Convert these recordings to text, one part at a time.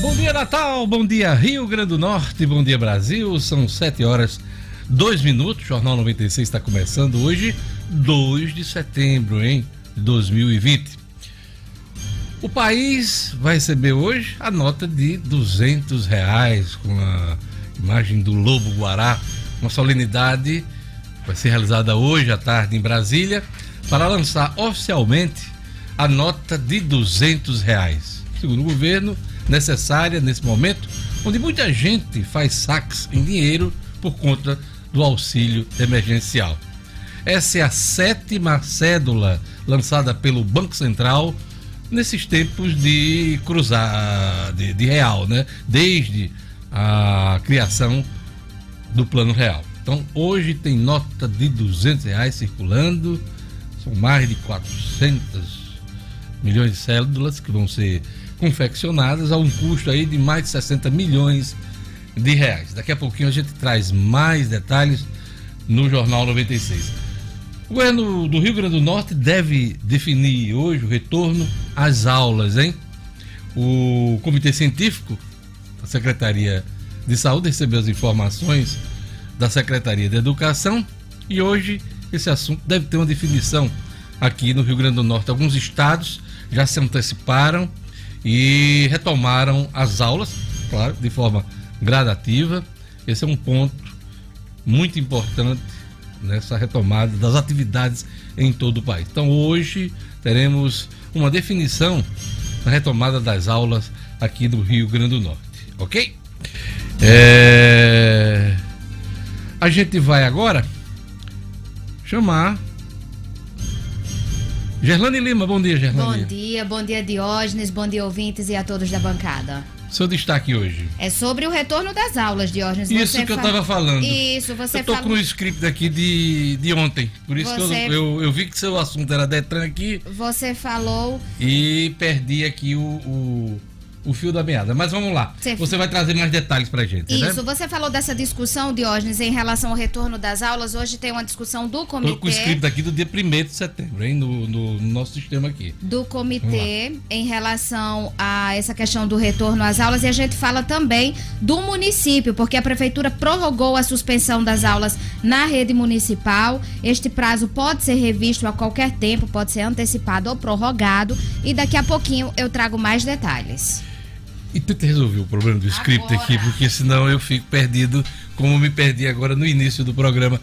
Bom dia, Natal. Bom dia, Rio Grande do Norte. Bom dia, Brasil. São 7 horas, 2 minutos. O Jornal 96 está começando hoje, 2 de setembro, hein? De 2020. O país vai receber hoje a nota de 200 reais com a imagem do Lobo Guará. Uma solenidade vai ser realizada hoje à tarde em Brasília para lançar oficialmente a nota de 200 reais. Segundo o governo, necessária nesse momento, onde muita gente faz saques em dinheiro por conta do auxílio emergencial. Essa é a sétima cédula lançada pelo Banco Central nesses tempos de cruzar, de, de real, né? Desde a criação do Plano Real. Então, hoje tem nota de 200 reais circulando, são mais de 400 milhões de cédulas que vão ser confeccionadas a um custo aí de mais de 60 milhões de reais. Daqui a pouquinho a gente traz mais detalhes no Jornal 96. O governo do Rio Grande do Norte deve definir hoje o retorno às aulas, hein? O Comitê Científico da Secretaria de Saúde recebeu as informações da Secretaria de Educação e hoje esse assunto deve ter uma definição aqui no Rio Grande do Norte. Alguns estados já se anteciparam e retomaram as aulas, claro, de forma gradativa. Esse é um ponto muito importante nessa retomada das atividades em todo o país. Então, hoje teremos uma definição da retomada das aulas aqui do Rio Grande do Norte, ok? É... A gente vai agora chamar Gerlane Lima, bom dia, Gerlane. Bom dia, bom dia, Diógenes, bom dia, ouvintes e a todos da bancada. Seu destaque hoje? É sobre o retorno das aulas, Diógenes. Isso você que eu estava falando. Isso, você Eu tô fala... com o script aqui de, de ontem, por isso você... que eu, eu, eu, vi que seu assunto era Detran aqui. Você falou... E perdi aqui o, o o fio da meada. Mas vamos lá. Você, você vai trazer mais detalhes pra gente. Né? Isso, né? você falou dessa discussão, Diógenes, em relação ao retorno das aulas. Hoje tem uma discussão do comitê. Tô com o escrito aqui do dia 1 de setembro, hein? No, no, no, nosso sistema aqui. Do comitê em relação a essa questão do retorno às aulas. E a gente fala também do município, porque a prefeitura prorrogou a suspensão das aulas na rede municipal. Este prazo pode ser revisto a qualquer tempo, pode ser antecipado ou prorrogado. E daqui a pouquinho eu trago mais detalhes. E tenta resolver o problema do script agora. aqui, porque senão eu fico perdido, como me perdi agora no início do programa.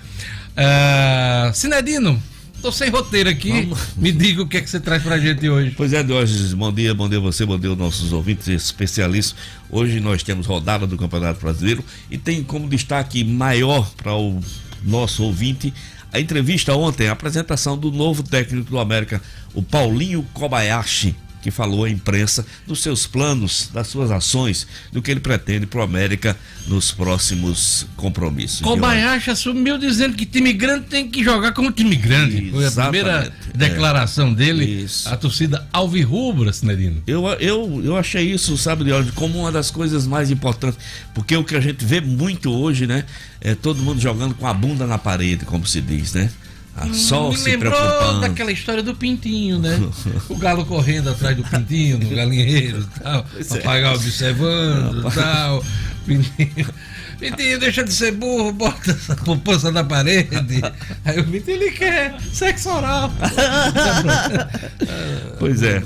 Uh, Cinedino, tô sem roteiro aqui. Vamos. Me diga o que é que você traz pra gente hoje. Pois é, Diógenes, bom dia, bom dia a você, bom dia aos nossos ouvintes especialistas. Hoje nós temos rodada do Campeonato Brasileiro e tem como destaque maior para o nosso ouvinte a entrevista ontem, a apresentação do novo técnico do América, o Paulinho Kobayashi que falou à imprensa dos seus planos, das suas ações, do que ele pretende para o América nos próximos compromissos. Kobayashi assumiu dizendo que time grande tem que jogar como time grande. Foi a primeira é. declaração é. dele, isso. a torcida alvirrubra, Sinedino. Eu, eu, eu achei isso, sabe, Leandro, como uma das coisas mais importantes, porque o que a gente vê muito hoje, né, é todo mundo jogando com a bunda na parede, como se diz, né? A Sol Me lembrou preocupando. daquela história do Pintinho, né? O galo correndo atrás do Pintinho, no galinheiro e tal. Papagaio é. observando e tal. Pintinho. Pintinho, deixa de ser burro, bota essa poupança na parede. Aí o Pintinho, ele quer sexo oral. pois é.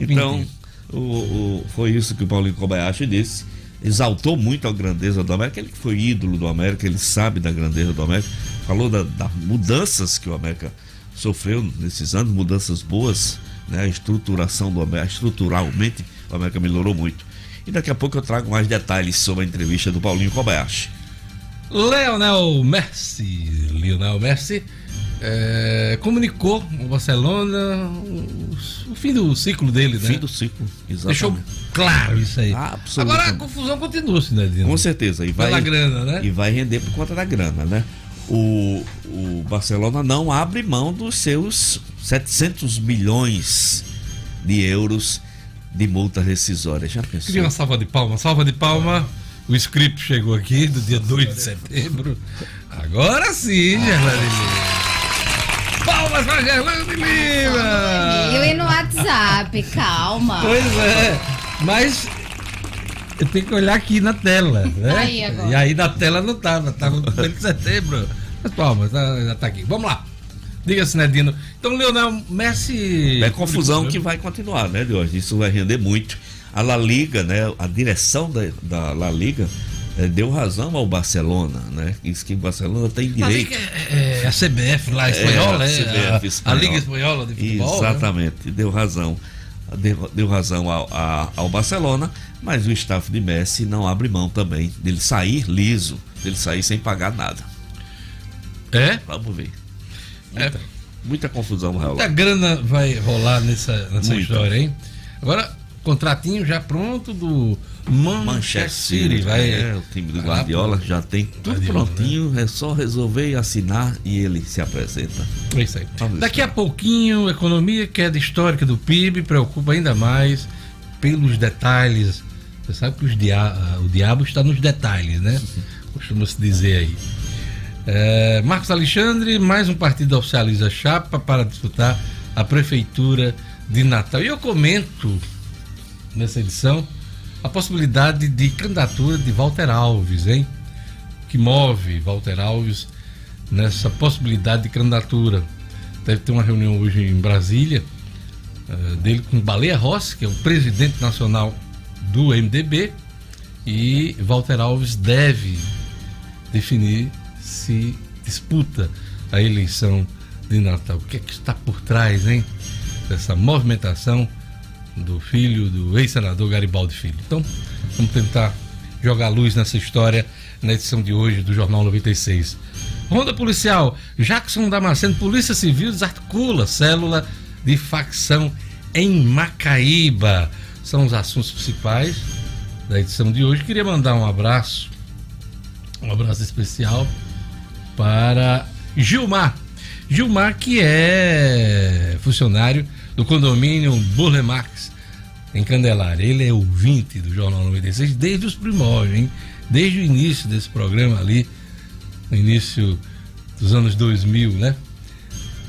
Então, o, o, foi isso que o Paulinho Kobayashi disse. Exaltou muito a grandeza do América. Ele que foi ídolo do América, ele sabe da grandeza do América falou das da mudanças que o América sofreu nesses anos, mudanças boas, né? A estruturação do América, estruturalmente, o América melhorou muito. E daqui a pouco eu trago mais detalhes sobre a entrevista do Paulinho Kobayashi. Leonel Messi, Lionel Messi, é, comunicou o Barcelona o, o, fim do ciclo dele, né? Fim do ciclo, exatamente. Deixou claro isso aí. Ah, Agora a confusão continua, né, Com certeza. E vai, Pela grana, né? E vai render por conta da grana, né? o, o Barcelona não abre mão dos seus 700 milhões de euros de multa rescisória. Já pensou? Queria uma salva de palma. Salva de palma. O script chegou aqui do dia 2 de setembro. Agora sim, Gerlane Lima. Palmas para Gerlane Lima! E no WhatsApp, calma. Pois é. Mas Eu tenho que olhar aqui na tela, né? Aí, agora. e aí na tela não tava, tava no primeiro de setembro. Mas palmas, tá, já tá aqui. Vamos lá. Diga, Sinedino. Então, Leonel Messi. É confusão que vai continuar, né, Deus? Isso vai render muito. A La Liga, né? A direção da, da La Liga eh, deu razão ao Barcelona, né? Diz que o Barcelona tem Mas direito. é, é a CBF lá espanhola, a é, CBF a, a espanhola. Liga Espanhola de Futebol. né? Exatamente, deu razão. Deu, deu razão ao, a- ao Barcelona, mas o staff de Messi não abre mão também dele sair liso, dele sair sem pagar nada. É? Vamos ver. É. Muita, muita confusão, Raul. Muita grana vai rolar nessa, nessa Muita. história, hein? Agora, contratinho já pronto do Manchester City. Vai, é, o time do vai Guardiola já tem tudo Guardiola, prontinho, é só resolver e assinar e ele se apresenta. É isso aí. Vamos Daqui a pouquinho, economia, queda histórica do PIB, preocupa ainda mais pelos detalhes. Você sabe que dia- o diabo está nos detalhes, né? Costuma-se dizer aí. É, Marcos Alexandre, mais um partido oficializa chapa para disputar a prefeitura de Natal. E eu comento nessa edição a possibilidade de candidatura de Walter Alves, hein? Que move Walter Alves nessa possibilidade de candidatura. Deve ter uma reunião hoje em Brasília eh, dele com Baleia Rossi, que é o presidente nacional do MDB, e Walter Alves deve definir se disputa a eleição de Natal. O que é que está por trás, hein? Dessa movimentação do filho do ex-senador Garibaldi Filho. Então, vamos tentar jogar luz nessa história na edição de hoje do Jornal 96. Ronda Policial, Jackson Damasceno, Polícia Civil desarticula célula de facção em Macaíba. São os assuntos principais da edição de hoje. Queria mandar um abraço, um abraço especial para Gilmar. Gilmar, que é funcionário do condomínio Burle Marx, em Candelária. Ele é ouvinte do Jornal 96 desde os primórdios, hein? Desde o início desse programa ali, no início dos anos 2000, né?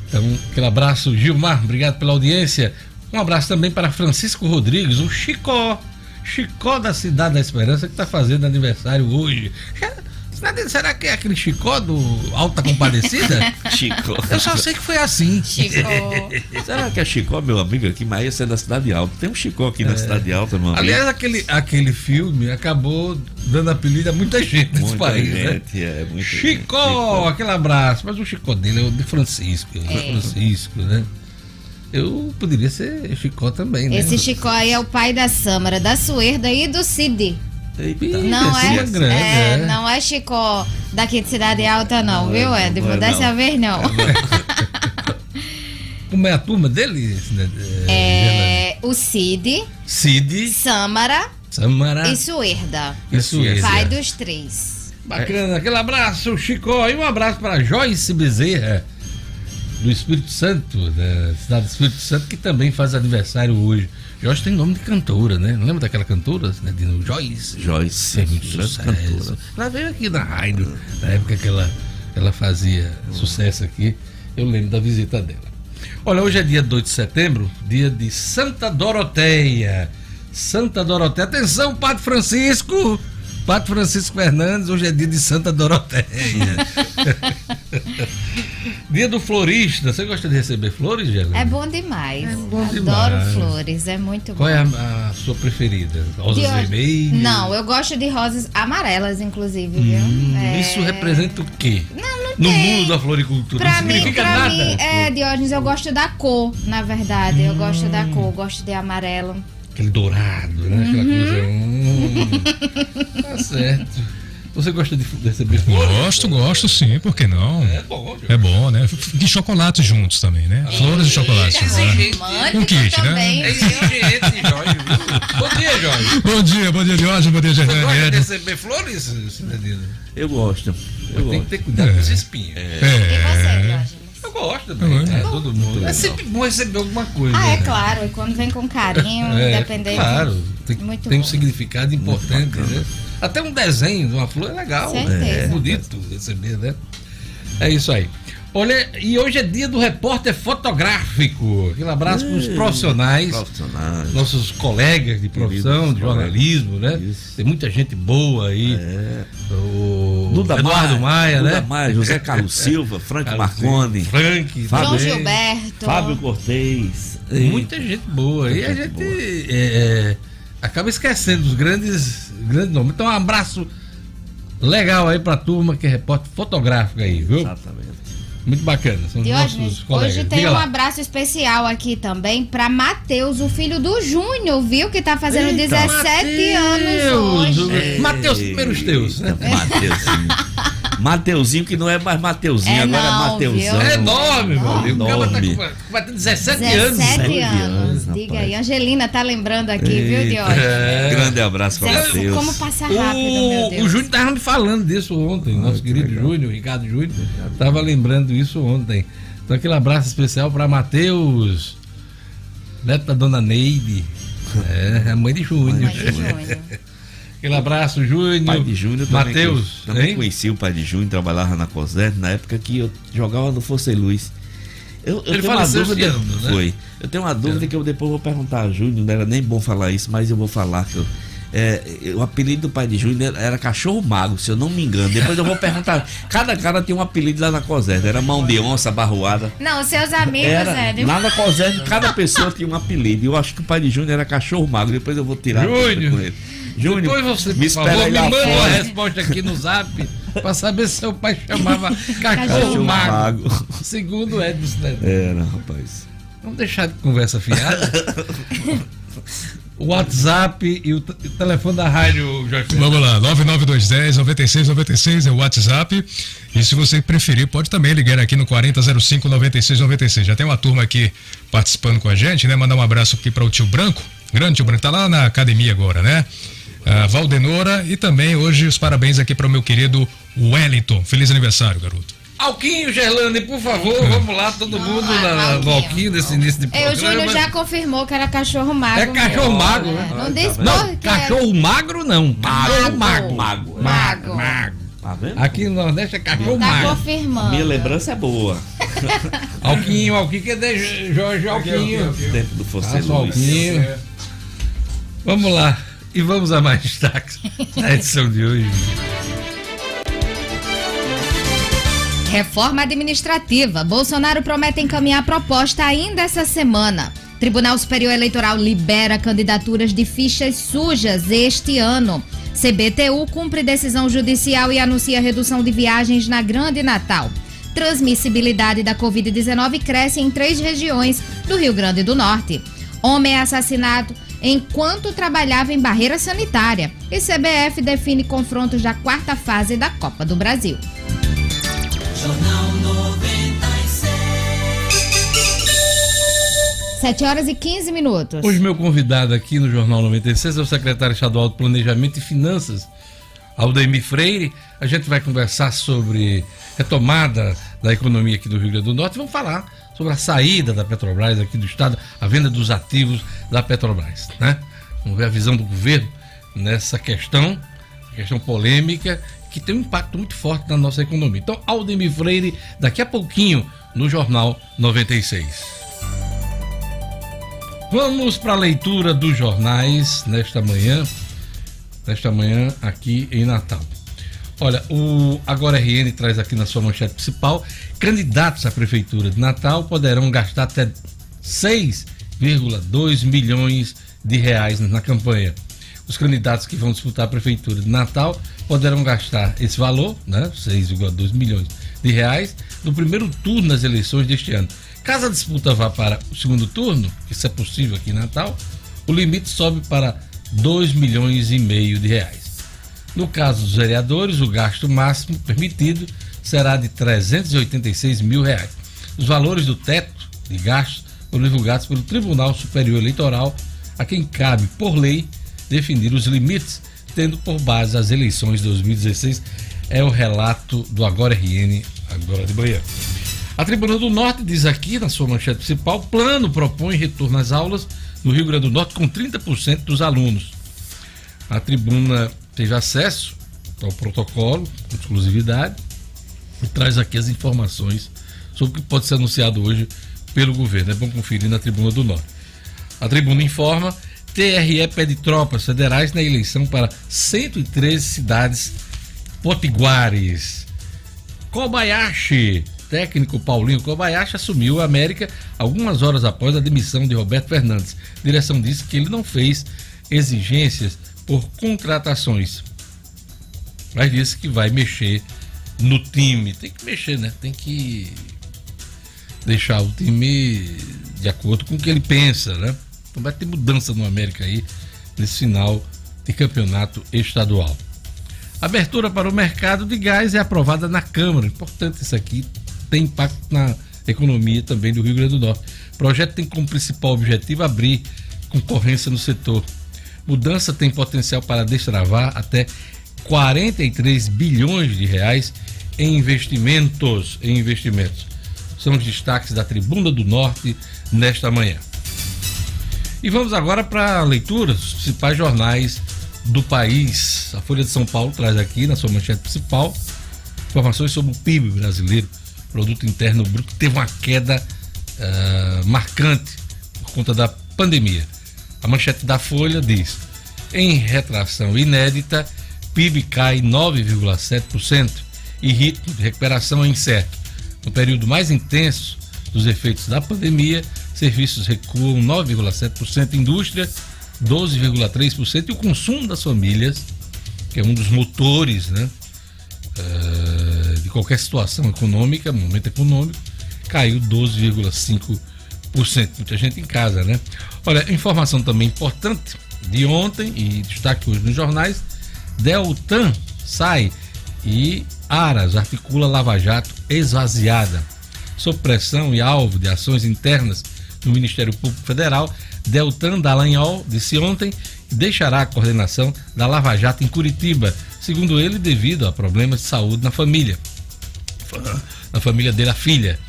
Então, aquele abraço, Gilmar, obrigado pela audiência. Um abraço também para Francisco Rodrigues, o Chicó, Chicó da Cidade da Esperança, que está fazendo aniversário hoje. Será que é aquele Chicó do Alta Compadecida? Chico. Eu só sei que foi assim. Chico. Será que é Chicó, meu amigo aqui? Mas esse é da Cidade Alta. Tem um Chicó aqui na Cidade Alta, meu amigo. Aliás, aquele, aquele filme acabou dando apelido a muita gente nesse país, né? gente, é, muita gente. Chicó, aquele abraço. Mas o Chicó dele é o de Francisco. o de É. Francisco, né? Eu poderia ser Chicó também, né? Esse Chicó aí é o pai da Sâmara, da Suerda e do Cid. Eita. Ih, Não é, é grande, é, é. não é Chicó daqui de Cidade Alta, não, viu, Ed? não é Dessa não. vez não. Como é a turma dele? né? É o Cid, Cid, Sâmara Samara e Suerda. e Suécia. Pai dos três. Bacana, aquele abraço, Chicó. E um abraço para Joyce Bezerra, do Espírito Santo, da cidade do Espírito Santo, que também faz aniversário hoje. Joyce tem nome de cantora, né? Lembra daquela cantora, né? De Joyce? Joyce, É muito grande sucesso. cantora. Ela veio aqui na rádio, na época que ela, ela fazia sucesso aqui. Eu lembro da visita dela. Olha, hoje é dia 2 de setembro, dia de Santa Doroteia. Santa Doroteia. Atenção, Padre Francisco! Padre Francisco Fernandes, hoje é dia de Santa Doroteia. dia do florista. Você gosta de receber flores, Gela? É bom demais. É bom Adoro demais. flores, é muito Qual bom. é a, a sua preferida? Rosas vermelhas? Não, eu gosto de rosas amarelas, inclusive, viu? Hum, É. Isso representa o quê? Não, não No tem. mundo da floricultura. Pra não mim, significa pra nada. mim, é, Diógenes, eu gosto da cor, na verdade. Eu gosto da Hum. cor, gosto de amarelo. Aquele dourado, né? Aquela coisa. Hum, tá certo. Você gosta de receber flores? Gosto, gosto sim, por que não? É bom, É bom, né? E chocolate juntos também, né? Flores e chocolate. É exigente. Romântico Um kit, né? também, É viu? exigente, Jorge. Bom dia, Jorge. Bom dia, bom dia de hoje, bom dia Você gosta de receber flores, Cidadino? Eu gosto. Eu Tem que gosto. ter cuidado com os espinhos. E você, É. Gosto também, É. né? Todo mundo. É sempre bom receber alguma coisa. Ah, é né? claro. E quando vem com carinho, É, independente. Claro, tem, Muito tem um significado importante, né? Até um desenho de uma flor é legal. Certeza. É bonito receber, né? É isso aí. Olha, e hoje é dia do repórter fotográfico. Aquele abraço para os profissionais, Profissionais. nossos colegas de profissão, Queridos de jornalismo, né? Isso. Tem muita gente boa aí. É. O Duda Eduardo Maia, Duda né? Maia, José Carlos Silva, Frank Carlos Marconi, Frank, Fábio- João. Gilberto. Fábio Cortez. Muita gente boa. E a gente é, é, acaba esquecendo os grandes, grandes nomes. Então, um abraço legal aí pra turma que é repórter fotográfico aí, viu? Exatamente. Muito bacana. São os nossos Diógenes, colegas. hoje tem Diga um lá. abraço especial aqui também pra Matheus, o filho do Júnior, viu? Que tá fazendo Eita, 17 anos Mateus, hoje. o- Mateus, primeiros teus, né? Eita, Mateuzinho. Que não é mais Mateuzinho, É agora não, é Mateuzão. viu? É enorme, meu amigo. O cara tá Enorme. com- vai ter 17, anos. 17 17 anos. anos, Diga rapaz. aí, Angelina tá lembrando aqui, viu. Diógenes? É. Grande abraço pra Mateus. Como passa rápido, meu O, Deus. o Júnior tava me falando disso ontem, nosso que querido. Júnior, Ricardo Júnior, tava lembrando isso ontem. Então aquele abraço especial para Matheus, neto da dona Neide, é, a mãe de Júnior. Mãe de Júnior. Aquele abraço, Júnior. Pai de Júnior também, Matheus, também hein? conheci o pai de Júnior, trabalhava na COSET na época que eu jogava no Força e Luz. Eu, eu Ele tenho uma dúvida. ano, né? Foi. Eu tenho uma dúvida que eu depois vou perguntar a Júnior, não era nem bom falar isso, mas eu vou falar que eu- é, o apelido do pai de Júnior era cachorro mago, se eu não me engano. Depois eu vou perguntar. Cada cara tem um apelido lá na COSET. Era mão de onça, barroada. Não, seus amigos, Era, é. lá na COSET, cada pessoa tinha um apelido. Eu acho que o pai de Júnior era cachorro mago. Depois eu vou tirar Júnior. Júnior, Depois você, me por espera favor, me manda uma fora. resposta aqui no zap para saber se seu pai chamava Cachorro Cachorro Mago. mago. Segundo Edson. né? Era, rapaz. Vamos deixar de conversa fiada. o WhatsApp e o telefone da rádio, Jorge. Vamos lá, 99210 9696 é o WhatsApp. E se você preferir, pode também ligar aqui no 4005 9696. Já tem uma turma aqui participando com a gente, né? Mandar um abraço aqui para o tio Branco. Grande tio Branco, tá lá na academia agora, né? A Valdenora e também hoje os parabéns aqui para o meu querido Wellington. Feliz aniversário, garoto. Alquinho, Gerlane, por favor, vamos lá, todo mundo lá, na, no Alquinho. Alquinho nesse início de É, programa. o Júnior já confirmou que era cachorro mago. É cachorro mesmo. mago, É, né? Não diz Não, por que cachorro magro não. Cachorro mago. Mago. Mago. Mago. Tá vendo? Aqui no Nordeste é cachorro Tá mago. confirmando. Minha lembrança é boa. Alquinho, Alquinho, cadê Jorge Alquinho? Tempo do Força e Passa o Luz. Alquinho. Vamos lá. E vamos a mais destaques na edição de hoje. Reforma administrativa. Bolsonaro promete encaminhar proposta ainda essa semana. Tribunal Superior Eleitoral libera candidaturas de fichas sujas este ano. CBTU cumpre decisão judicial e anuncia redução de viagens na Grande Natal. Transmissibilidade da Covid-19 cresce em três regiões do Rio Grande do Norte. Homem é assassinado enquanto trabalhava em barreira sanitária. E CBF define confrontos da quarta fase da Copa do Brasil. Jornal 96. 7 horas e 15 minutos. Hoje meu convidado aqui no Jornal 96 é o secretário estadual de Planejamento e Finanças, Aldemir Freire. A gente vai conversar sobre retomada da economia aqui do Rio Grande do Norte. Vamos falar sobre a saída da Petrobras aqui do estado, a venda dos ativos da Petrobras, né? Vamos ver a visão do governo nessa questão, questão polêmica que tem um impacto muito forte na nossa economia. Então, Aldemir Freire, daqui a pouquinho no Jornal 96. Vamos para a leitura dos jornais nesta manhã, nesta manhã aqui em Natal. Olha, o Agora RN traz aqui na sua manchete principal: candidatos à prefeitura de Natal poderão gastar até 6,2 milhões de reais na campanha. Os candidatos que vão disputar a prefeitura de Natal poderão gastar esse valor, né, 6,2 milhões de reais, no primeiro turno das eleições deste ano. Caso a disputa vá para o segundo turno, isso é possível aqui em Natal, o limite sobe para 2 milhões e meio de reais. No caso dos vereadores, o gasto máximo permitido será de 386 mil reais. Os valores do teto de gastos foram divulgados pelo Tribunal Superior Eleitoral, a quem cabe, por lei, definir os limites, tendo por base as eleições de 2016. É o relato do Agora RN, agora de manhã. A Tribuna do Norte diz aqui, na sua manchete principal, plano propõe retorno às aulas no Rio Grande do Norte com 30% dos alunos. A tribuna teve acesso ao protocolo, com exclusividade, e traz aqui as informações sobre o que pode ser anunciado hoje pelo governo. É bom conferir na Tribuna do Norte. A tribuna informa: TRE pede tropas federais na eleição para 113 cidades potiguares. Kobayashi, técnico Paulinho Kobayashi, assumiu a América algumas horas após a demissão de Roberto Fernandes. A direção disse que ele não fez exigências por contratações, mas disse que vai mexer no time. Tem que mexer, né? Tem que deixar o time de acordo com o que ele pensa, né? Então vai ter mudança no América aí nesse final de campeonato estadual. Abertura para o mercado de gás é aprovada na Câmara. Importante isso aqui, tem impacto na economia também do Rio Grande do Norte. O projeto tem como principal objetivo abrir concorrência no setor. Mudança tem potencial para destravar até 43 bilhões de reais em investimentos, em investimentos. São os destaques da Tribuna do Norte nesta manhã. E vamos agora para a leitura dos principais jornais do país. A Folha de São Paulo traz aqui na sua manchete principal informações sobre o PIB brasileiro, Produto Interno Bruto, que teve uma queda uh, marcante por conta da pandemia. A manchete da Folha diz: em retração inédita, PIB cai 9,7% e ritmo de recuperação é incerto. No período mais intenso dos efeitos da pandemia, serviços recuam 9,7%, indústria 12,3% e o consumo das famílias, que é um dos motores né, uh, de qualquer situação econômica, momento econômico, caiu 12,5%. Muita gente em casa, né? Olha, informação também importante de ontem e destaque hoje nos jornais: Deltan sai e Aras articula Lava Jato esvaziada. Sob pressão e alvo de ações internas no Ministério Público Federal, Deltan Dallagnol disse ontem que deixará a coordenação da Lava Jato em Curitiba, segundo ele, devido a problemas de saúde na família. Na família dele, a filha.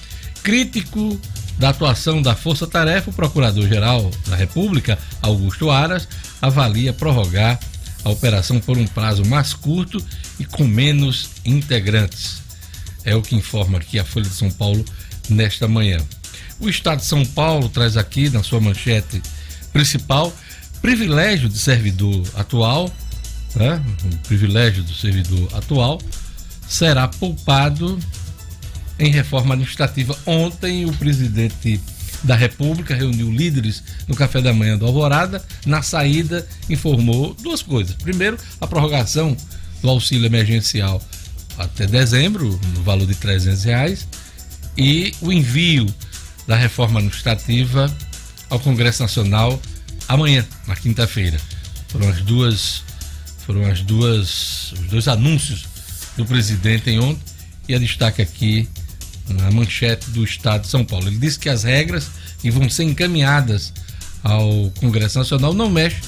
Crítico da atuação da Força Tarefa, o Procurador-Geral da República, Augusto Aras, avalia prorrogar a operação por um prazo mais curto e com menos integrantes. É o que informa aqui a Folha de São Paulo nesta manhã. O Estado de São Paulo traz aqui na sua manchete principal privilégio de servidor atual, né? o privilégio do servidor atual será poupado em reforma administrativa. Ontem, o presidente da República reuniu líderes no café da manhã do Alvorada. Na saída, informou duas coisas. Primeiro, a prorrogação do auxílio emergencial até dezembro, no valor de 300 reais, e o envio da reforma administrativa ao Congresso Nacional amanhã, na quinta-feira. Foram as duas, foram as duas, os dois anúncios do presidente em ontem e a destaque aqui na manchete do Estado de São Paulo. Ele disse que as regras que vão ser encaminhadas ao Congresso Nacional não mexem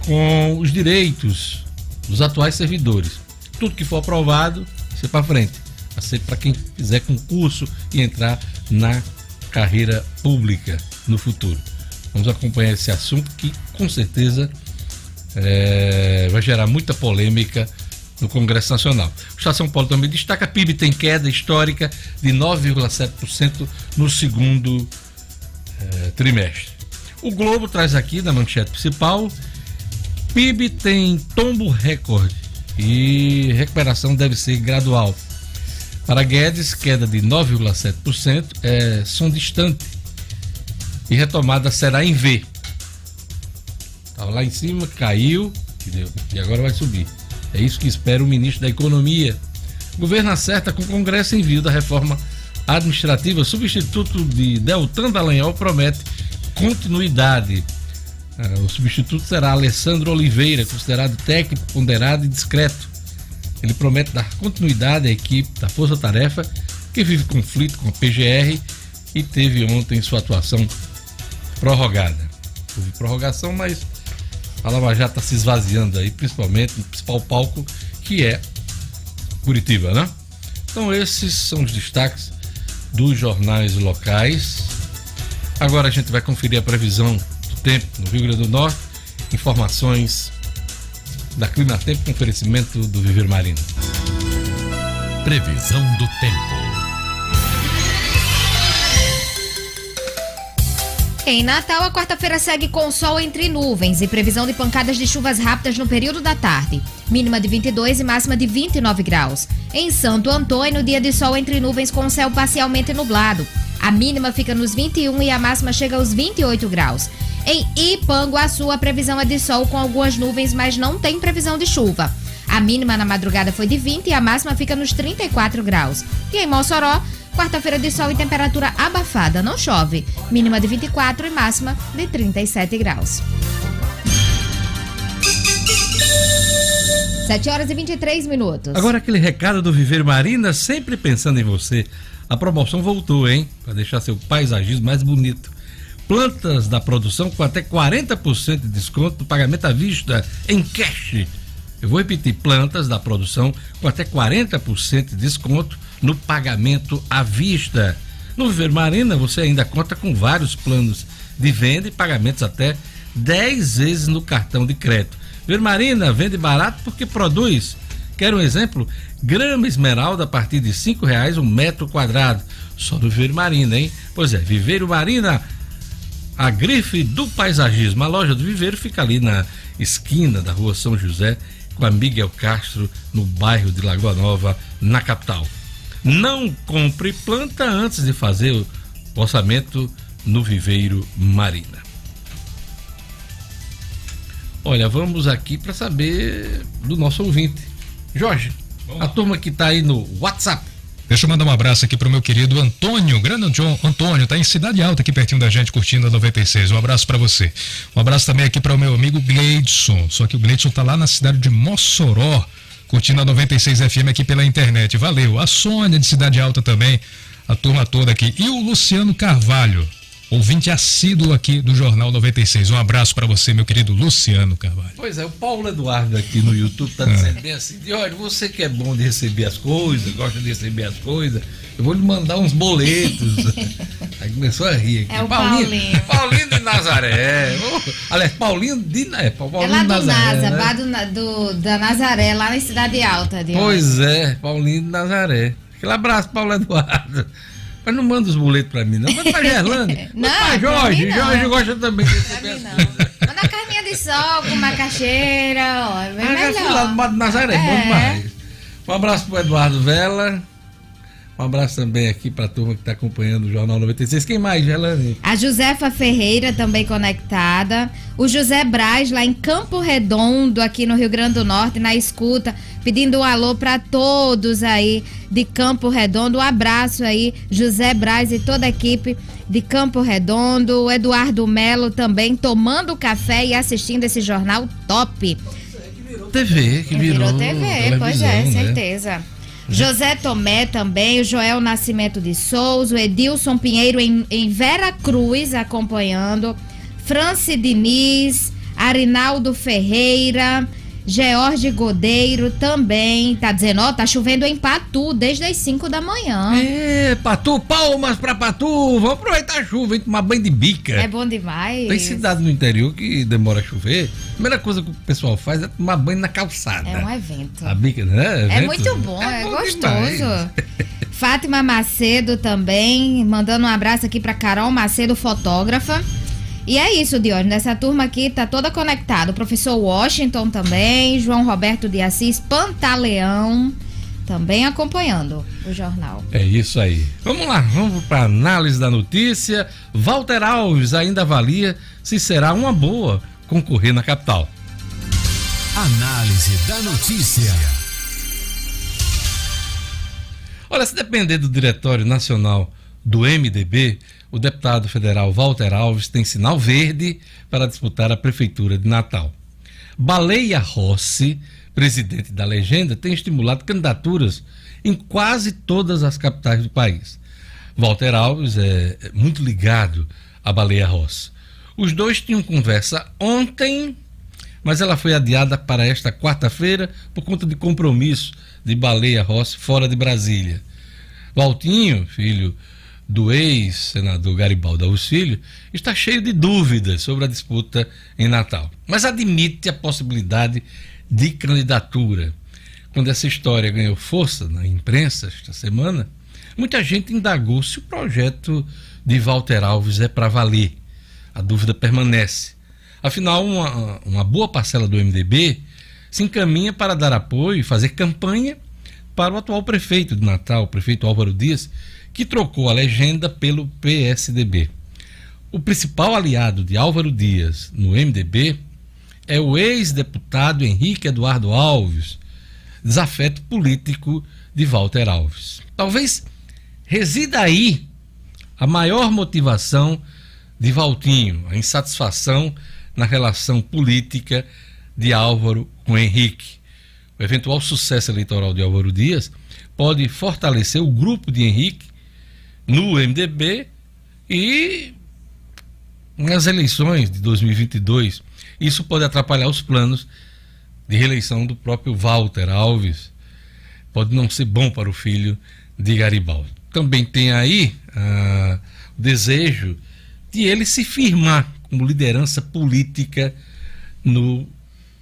com os direitos dos atuais servidores. Tudo que for aprovado, ser para frente. Aceito para quem fizer concurso e entrar na carreira pública no futuro. Vamos acompanhar esse assunto que com certeza é, vai gerar muita polêmica no Congresso Nacional. O Estado de São Paulo também destaca: PIB tem queda histórica de 9,7% no segundo é, trimestre. O Globo traz aqui na manchete principal: PIB tem tombo recorde e recuperação deve ser gradual. Para Guedes, queda de 9,7% é som distante e retomada será em V. Estava lá em cima, caiu e agora vai subir. É isso que espera o ministro da Economia. O governo acerta com o Congresso envio da reforma administrativa. Substituto de Deltan Dallagnol promete continuidade. Ah, o substituto será Alessandro Oliveira, considerado técnico, ponderado e discreto. Ele promete dar continuidade à equipe da Força Tarefa, que vive conflito com a PGR e teve ontem sua atuação prorrogada. Houve prorrogação, mas a Lava Jato está se esvaziando aí, principalmente no principal palco, que é Curitiba, né? Então esses são os destaques dos jornais locais. Agora a gente vai conferir a previsão do tempo no Rio Grande do Norte, informações da Clima Tempo com oferecimento do Viver Marino. Previsão do tempo. Em Natal, a quarta-feira segue com sol entre nuvens e previsão de pancadas de chuvas rápidas no período da tarde. Mínima de 22 e máxima de 29 graus. Em Santo Antônio, dia de sol entre nuvens com céu parcialmente nublado. A mínima fica nos 21 e a máxima chega aos 28 graus. Em Ipanguaçu, a previsão é de sol com algumas nuvens, mas não tem previsão de chuva. A mínima na madrugada foi de 20 e a máxima fica nos 34 graus. E em Mossoró, quarta-feira de sol e temperatura abafada, não chove. Mínima de 24 e máxima de 37 graus. 7 horas e 23 minutos. Agora aquele recado do Viver Marina, sempre pensando em você. A promoção voltou, hein? Para deixar seu paisagismo mais bonito. Plantas da produção com até 40% de desconto pagamento à vista em cash. Eu vou repetir, plantas da produção com até 40% de desconto no pagamento à vista. No Viver Marina você ainda conta com vários planos de venda e pagamentos até 10 vezes no cartão de crédito. Viver Marina vende barato porque produz. Quer um exemplo? Grama esmeralda a partir de cinco reais um metro quadrado. Só no Viveiro Marina, hein? Pois é, Viveiro Marina, a grife do paisagismo. A loja do Viveiro fica ali na esquina da rua São José com a Miguel Castro, no bairro de Lagoa Nova, na capital. Não compre planta antes de fazer o orçamento no Viveiro Marina. Olha, vamos aqui para saber do nosso ouvinte. Jorge, a turma que está aí no WhatsApp. Deixa eu mandar um abraço aqui pro meu querido Antônio, grande John, Antônio, tá em Cidade Alta, aqui pertinho da gente, curtindo a 96. Um abraço para você. Um abraço também aqui para o meu amigo Gleidson. Só que o Gleidson tá lá na cidade de Mossoró, curtindo a 96 FM aqui pela internet. Valeu. A Sônia de Cidade Alta também, a turma toda aqui. E o Luciano Carvalho, ouvinte assíduo aqui do Jornal 96. Um abraço para você, meu querido Luciano Carvalho. Pois é, o Paulo Eduardo aqui no YouTube tá dizendo bem assim: de, olha, você que é bom de receber as coisas, gosta de receber as coisas, eu vou lhe mandar uns boletos. Aí começou a rir aqui. É o Paulinho. Paulinho de Nazaré. Oh, aliás, Paulinho de é, Paulinho É lá do Nazaré. NASA, né? lá do, do- da Nazaré, lá na Cidade Alta. De Pois é, Paulinho de Nazaré. Aquele abraço, Paulo Eduardo. Mas não manda os boletos pra mim, não. Manda pra Gerlane. Não, Jorge. Jorge gosta também de Pra receber mim as coisas. Manda a carninha de sol com macaxeira, ó. É Ah, fui lá melhor. no Nazaré, bom É. demais. Um abraço pro Eduardo Vela. Um abraço também aqui pra turma que tá acompanhando o Jornal 96. Quem mais, Gelane? A Josefa Ferreira também conectada. O José Braz, lá em Campo Redondo, aqui no Rio Grande do Norte, na escuta, pedindo um alô para todos aí de Campo Redondo. Um abraço aí, José Braz e toda a equipe de Campo Redondo. O Eduardo Melo também tomando café e assistindo esse jornal top. TV, que virou, TV, pois é, né? José Tomé também, o Joel Nascimento de Souza, o Edilson Pinheiro em, em Vera Cruz acompanhando, Franci Diniz, Arinaldo Ferreira, George Godeiro também, tá dizendo, ó, tá chovendo em Patu desde as 5 da manhã. É, Patu, palmas pra Patu. Vamos aproveitar a chuva, hein? Tomar banho de bica. É bom demais. Tem cidade no interior que demora a chover. A primeira coisa que o pessoal faz é tomar banho na calçada. É um evento. A bica, né? É Evento? muito bom, é, bom gostoso. Fátima Macedo também, mandando um abraço aqui pra Carol Macedo, fotógrafa. E é isso, Diógenes. Essa turma aqui tá toda conectada. O professor Washington também, João Roberto de Assis Pantaleão também acompanhando o jornal. É isso aí. Vamos lá, vamos para análise da notícia. Walter Alves ainda avalia se será uma boa concorrer na capital. Análise da notícia. Olha, se depender do Diretório Nacional do MDB, o deputado federal Walter Alves tem sinal verde para disputar a prefeitura de Natal. Baleia Rossi, presidente da legenda, tem estimulado candidaturas em quase todas as capitais do país. Walter Alves é muito ligado à Baleia Rossi. Os dois tinham conversa ontem, mas ela foi adiada para esta quarta-feira por conta de compromisso de Baleia Rossi fora de Brasília. Valtinho, filho do ex-senador Garibaldo Filho, está cheio de dúvidas sobre a disputa em Natal, mas admite a possibilidade de candidatura. Quando essa história ganhou força na imprensa esta semana, muita gente indagou se o projeto de Walter Alves é para valer. a dúvida permanece. Afinal, uma, uma boa parcela do MDB se encaminha para dar apoio e fazer campanha para o atual prefeito de Natal, o prefeito Álvaro Dias, que trocou a legenda pelo PSDB. O principal aliado de Álvaro Dias no MDB é o ex-deputado Henrique Eduardo Alves, desafeto político de Walter Alves. Talvez resida aí a maior motivação de Valtinho, a insatisfação na relação política de Álvaro com Henrique. O eventual sucesso eleitoral de Álvaro Dias pode fortalecer o grupo de Henrique no MDB e nas eleições de 2022. Isso pode atrapalhar os planos de reeleição do próprio Walter Alves. Pode não ser bom para o filho de Garibaldi. Também tem aí ah, o desejo de ele se firmar como liderança política no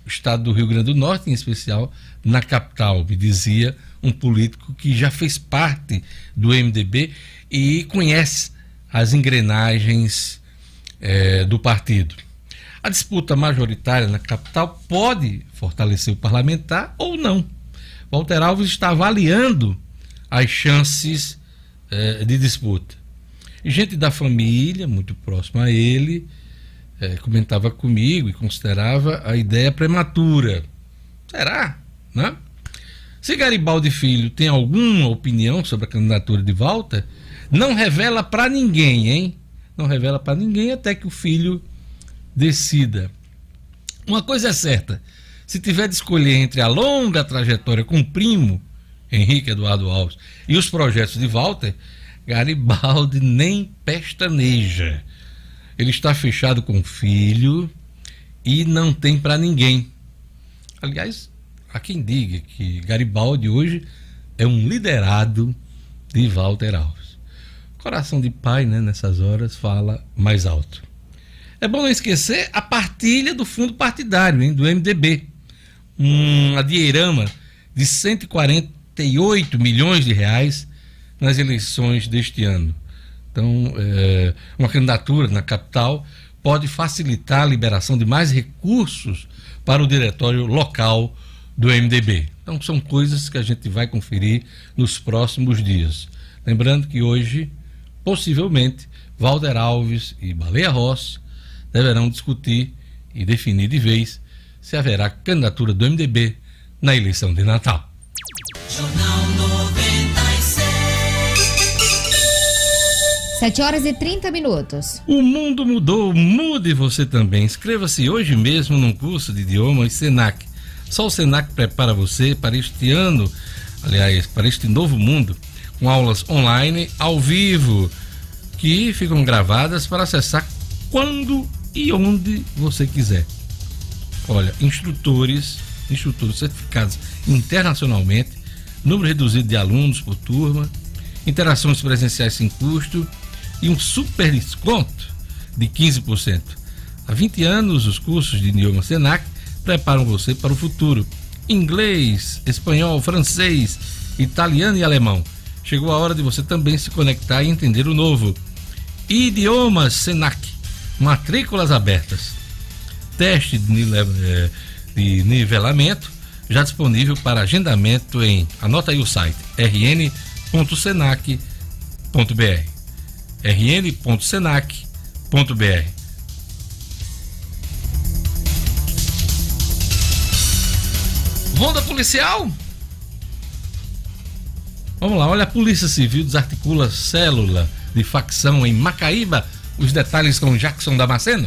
estado do Rio Grande do Norte, em especial na capital, me dizia um político que já fez parte do MDB e conhece as engrenagens é, do partido. A disputa majoritária na capital pode fortalecer o parlamentar ou não. Walter Alves está avaliando as chances é, de disputa. Gente da família, muito próxima a ele, é, comentava comigo e considerava a ideia prematura. Será? Né? Se Garibaldi Filho tem alguma opinião sobre a candidatura de Walter, não revela para ninguém, hein? Não revela para ninguém até que o filho decida. Uma coisa é certa: se tiver de escolher entre a longa trajetória com o primo, Henrique Eduardo Alves, e os projetos de Walter, Garibaldi nem pestaneja. Ele está fechado com o filho e não tem para ninguém. Aliás, há quem diga que Garibaldi hoje é um liderado de Walter Alves. Coração de pai, né, nessas horas, fala mais alto. É bom não esquecer a partilha do fundo partidário, hein, do MDB. Um adierama de 148 milhões de reais nas eleições deste ano. Então, é, uma candidatura na capital pode facilitar a liberação de mais recursos para o diretório local do MDB. Então, são coisas que a gente vai conferir nos próximos dias. Lembrando que hoje, possivelmente, Valder Alves e Baleia Rossi deverão discutir e definir de vez se haverá candidatura do MDB na eleição de Natal. Jornal 7 horas e 30 minutos. O mundo mudou, mude você também. Inscreva-se hoje mesmo num curso de idiomas Senac. Só o Senac prepara você para este ano, aliás, para este novo mundo, com aulas online, ao vivo, que ficam gravadas para acessar quando e onde você quiser. Olha, instrutores, instrutores certificados internacionalmente, número reduzido de alunos por turma, interações presenciais sem custo e um super desconto de 15%. Há 20 anos, os cursos de idioma Senac preparam você para o futuro. Inglês, espanhol, francês, italiano e alemão. Chegou a hora de você também se conectar e entender o novo. Idiomas Senac. Matrículas abertas. Teste de nivelamento já disponível para agendamento em, anota aí o site, rn.senac.br rn.senac.br. Ronda policial? Vamos lá, olha, a Polícia Civil desarticula célula de facção em Macaíba. Os detalhes com Jackson Damasceno.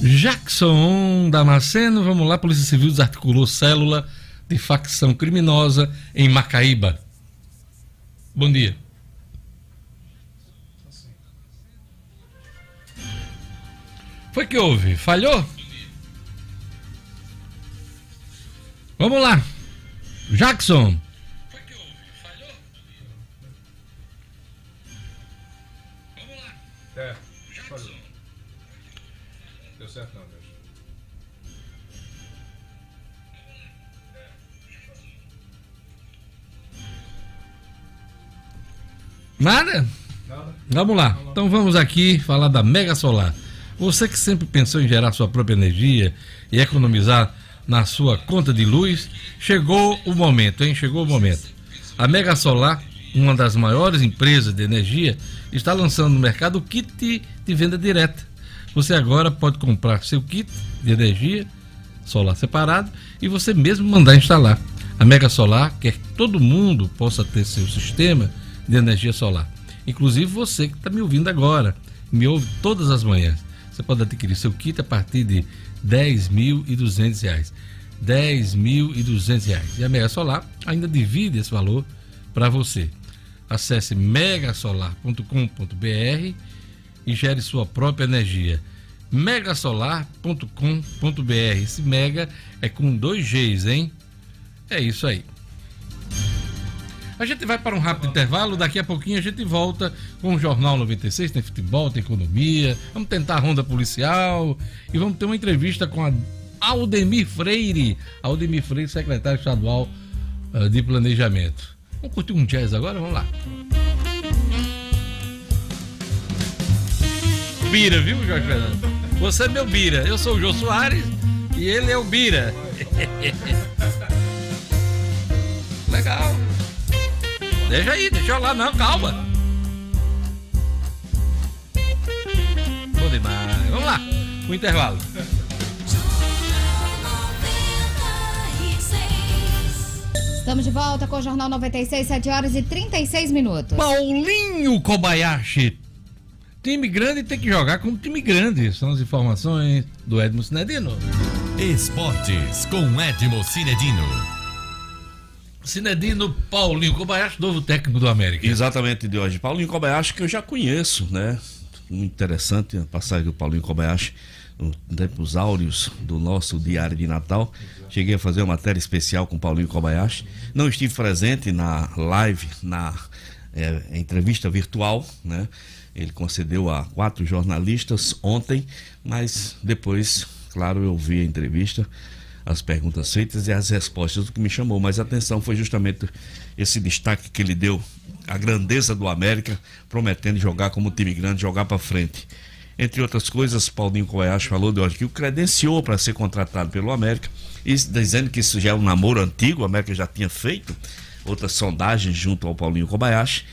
Jackson Damasceno, vamos lá, Polícia Civil desarticulou célula de facção criminosa em Macaíba. Bom dia. Foi que houve? Falhou? Vamos lá. Jackson. Nada? Nada. Vamos lá. Então vamos aqui falar da Mega Solar. Você que sempre pensou em gerar sua própria energia e economizar na sua conta de luz, chegou o momento, hein? Chegou o momento. A Mega Solar, uma das maiores empresas de energia, está lançando no mercado o kit de venda direta. Você agora pode comprar seu kit de energia solar separado e você mesmo mandar instalar. A Mega Solar quer que todo mundo possa ter seu sistema de energia solar. Inclusive você que está me ouvindo agora, me ouve todas as manhãs. Você pode adquirir seu kit a partir de R$ 10.200. R$ 10.200. E a Mega Solar ainda divide esse valor para você. Acesse megasolar.com.br e gere sua própria energia. megasolar.com.br. Esse mega é com dois Gs, hein? É isso aí. A gente vai para um rápido intervalo, daqui a pouquinho a gente volta com o Jornal 96, tem futebol, tem economia, vamos tentar a ronda policial e vamos ter uma entrevista com a Aldemir Freire, Aldemir Freire, secretário estadual uh, de planejamento. Vamos curtir um jazz agora? Vamos lá. Bira, viu, Jorge Fernando? Você é meu Bira, eu sou o Jô Soares e ele é o Bira. Legal. Deixa aí, deixa lá, não, calma. Bom demais. Vamos lá, o intervalo. Estamos de volta com o Jornal 96, 7 horas e 36 minutos. Paulinho Kobayashi. Time grande tem que jogar como time grande. São as informações do Edmo Cinedino. Esportes com Edmo Cinedino. Cinedino Paulinho Kobayashi, novo técnico do América. Exatamente, de hoje. Paulinho Kobayashi, que eu já conheço, né? Muito interessante a passagem do Paulinho Kobayashi no tempos áureos do nosso Diário de Natal. Cheguei a fazer uma matéria especial com Paulinho Kobayashi. Não estive presente na live, na é, entrevista virtual, né? Ele concedeu a quatro jornalistas ontem, mas depois, claro, eu vi a entrevista as perguntas feitas e as respostas. O que me chamou mais atenção foi justamente esse destaque que ele deu, a grandeza do América, prometendo jogar como time grande, jogar para frente. Entre outras coisas, Paulinho Coiacho falou de hoje que o credenciou para ser contratado pelo América, e dizendo que isso já é um namoro antigo, o América já tinha feito outras sondagens junto ao Paulinho Kobayashi.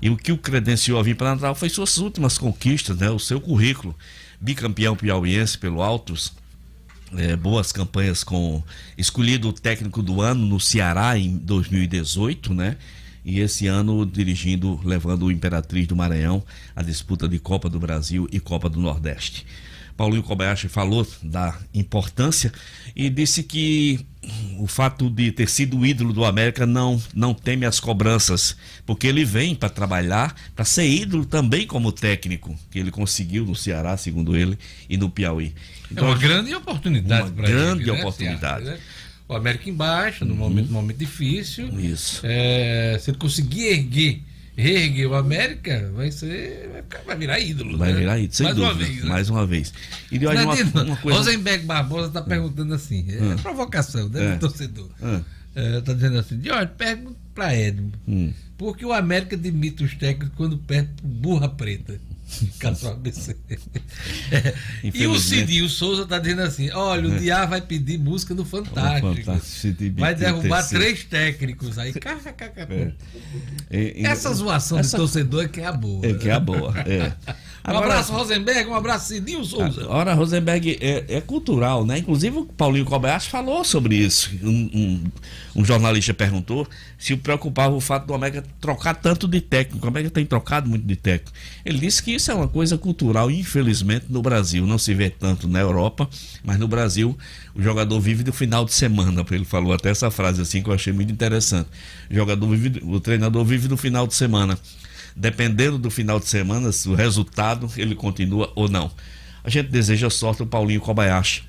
E o que o credenciou a vir para Natal foi suas últimas conquistas, né? o seu currículo. Bicampeão piauiense pelo Altos, é, boas campanhas com escolhido o técnico do ano no Ceará em 2018, né? E esse ano dirigindo, levando o Imperatriz do Maranhão à disputa de Copa do Brasil e Copa do Nordeste. Paulinho Kobayashi falou da importância e disse que o fato de ter sido o ídolo do América não, não teme as cobranças, porque ele vem para trabalhar, para ser ídolo também como técnico, que ele conseguiu no Ceará, segundo ele, e no Piauí. Então, é uma grande oportunidade para ele. Uma grande né, oportunidade. Né? O América embaixo, no uhum. momento, momento difícil. Isso. É, se ele conseguir erguer reerguer o América, vai ser. Vai, ficar, vai virar ídolo. Vai né? virar ídolo, sem mais dúvida. Uma vez, né? Mais uma vez. E de uma, uma coisa... Rosenberg Barbosa está perguntando assim: é hum. provocação, né, é. torcedor. Hum. Está dizendo assim: Jorge, pergunta para Edmo. Hum. Por que o América demite os técnicos quando perde por burra preta? Caso ABC. É. E o Cidinho Souza está dizendo assim: olha, o é. Diá vai pedir música no Fantástico. Fantástico vai derrubar três técnicos. Aí, é. Essa zoação essa... de torcedor é que é a boa. É que é a boa. É. Agora, um abraço, Rosenberg, um abraço, Cidinho Souza. Ora, Rosenberg é, é, cultural, né? Inclusive o Paulinho Kobayashi falou sobre isso. Um, um, um, jornalista perguntou se o preocupava o fato do América trocar tanto de técnico. O América tem trocado muito de técnico. Ele disse que isso é uma coisa cultural, infelizmente, no Brasil. Não se vê tanto na Europa, mas no Brasil o jogador vive do final de semana. Ele falou até essa frase assim que eu achei muito interessante. O jogador vive, o treinador vive do final de semana dependendo do final de semana, se o resultado ele continua ou não. A gente deseja sorte ao Paulinho Kobayashi.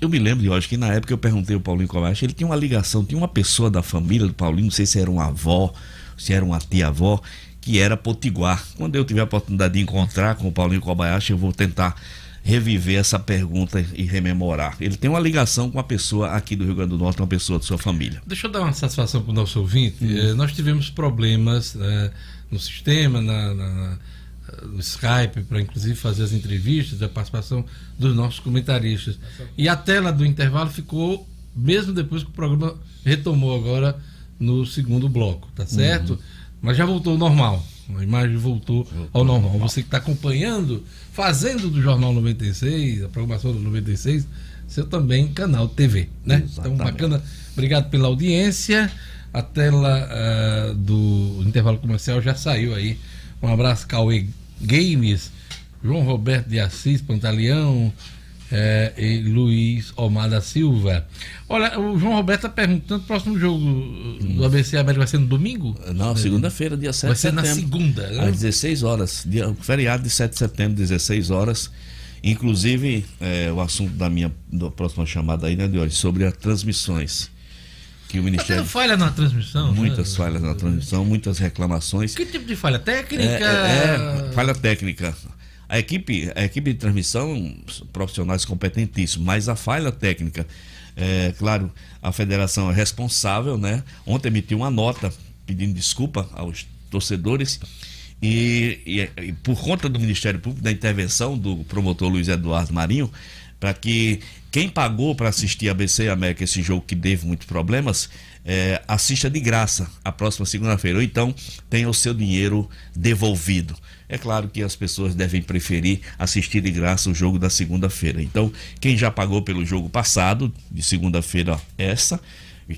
Eu me lembro de hoje que na época eu perguntei ao Paulinho Kobayashi, ele tinha uma ligação, tinha uma pessoa da família do Paulinho, não sei se era uma avó, se era uma tia-avó, que era potiguar. Quando eu tiver a oportunidade de encontrar com o Paulinho Kobayashi, eu vou tentar reviver essa pergunta e rememorar. Ele tem uma ligação com a pessoa aqui do Rio Grande do Norte, uma pessoa de sua família. Deixa eu dar uma satisfação para o nosso ouvinte. Eh, nós tivemos problemas eh, no sistema, na, na- no Skype, para inclusive fazer as entrevistas, a participação dos nossos comentaristas. E a tela do intervalo ficou, mesmo depois que o programa retomou agora no segundo bloco, tá certo? Mas já voltou ao normal. A imagem voltou ao normal. Você que está acompanhando, fazendo do Jornal 96, a programação do 96, seu também canal TV, né? Então, bacana. Obrigado pela audiência. A tela ah, do intervalo comercial já saiu aí. Um abraço, Cauê Games, João Roberto de Assis, Pantaleão eh, e Luiz Omar da Silva. Olha, o João Roberto está perguntando: o próximo jogo do ABC América vai ser no domingo? Não, segunda-feira, dia 7 Vai de ser na setembro. segunda, né? Às 16 horas. Dia, feriado de 7 de setembro, 16 horas. Inclusive, é, o assunto da minha da próxima chamada aí, né, de hoje, sobre as transmissões. Que o Tá Ministério. tendo falha na transmissão? Muitas né? falhas na transmissão, muitas reclamações. Que tipo de falha? Técnica? É, é, é, falha técnica. A equipe, a equipe de transmissão, profissionais competentíssimos, mas a falha técnica, é, claro, a federação é responsável, né? Ontem emitiu uma nota pedindo desculpa aos torcedores e, e- e por conta do Ministério Público, da intervenção do promotor Luiz Eduardo Marinho, para que quem pagou para assistir a BC América esse jogo que teve muitos problemas, é, assista de graça a próxima segunda-feira, ou então tenha o seu dinheiro devolvido. É claro que as pessoas devem preferir assistir de graça o jogo da segunda-feira. Então, quem já pagou pelo jogo passado, de segunda-feira essa,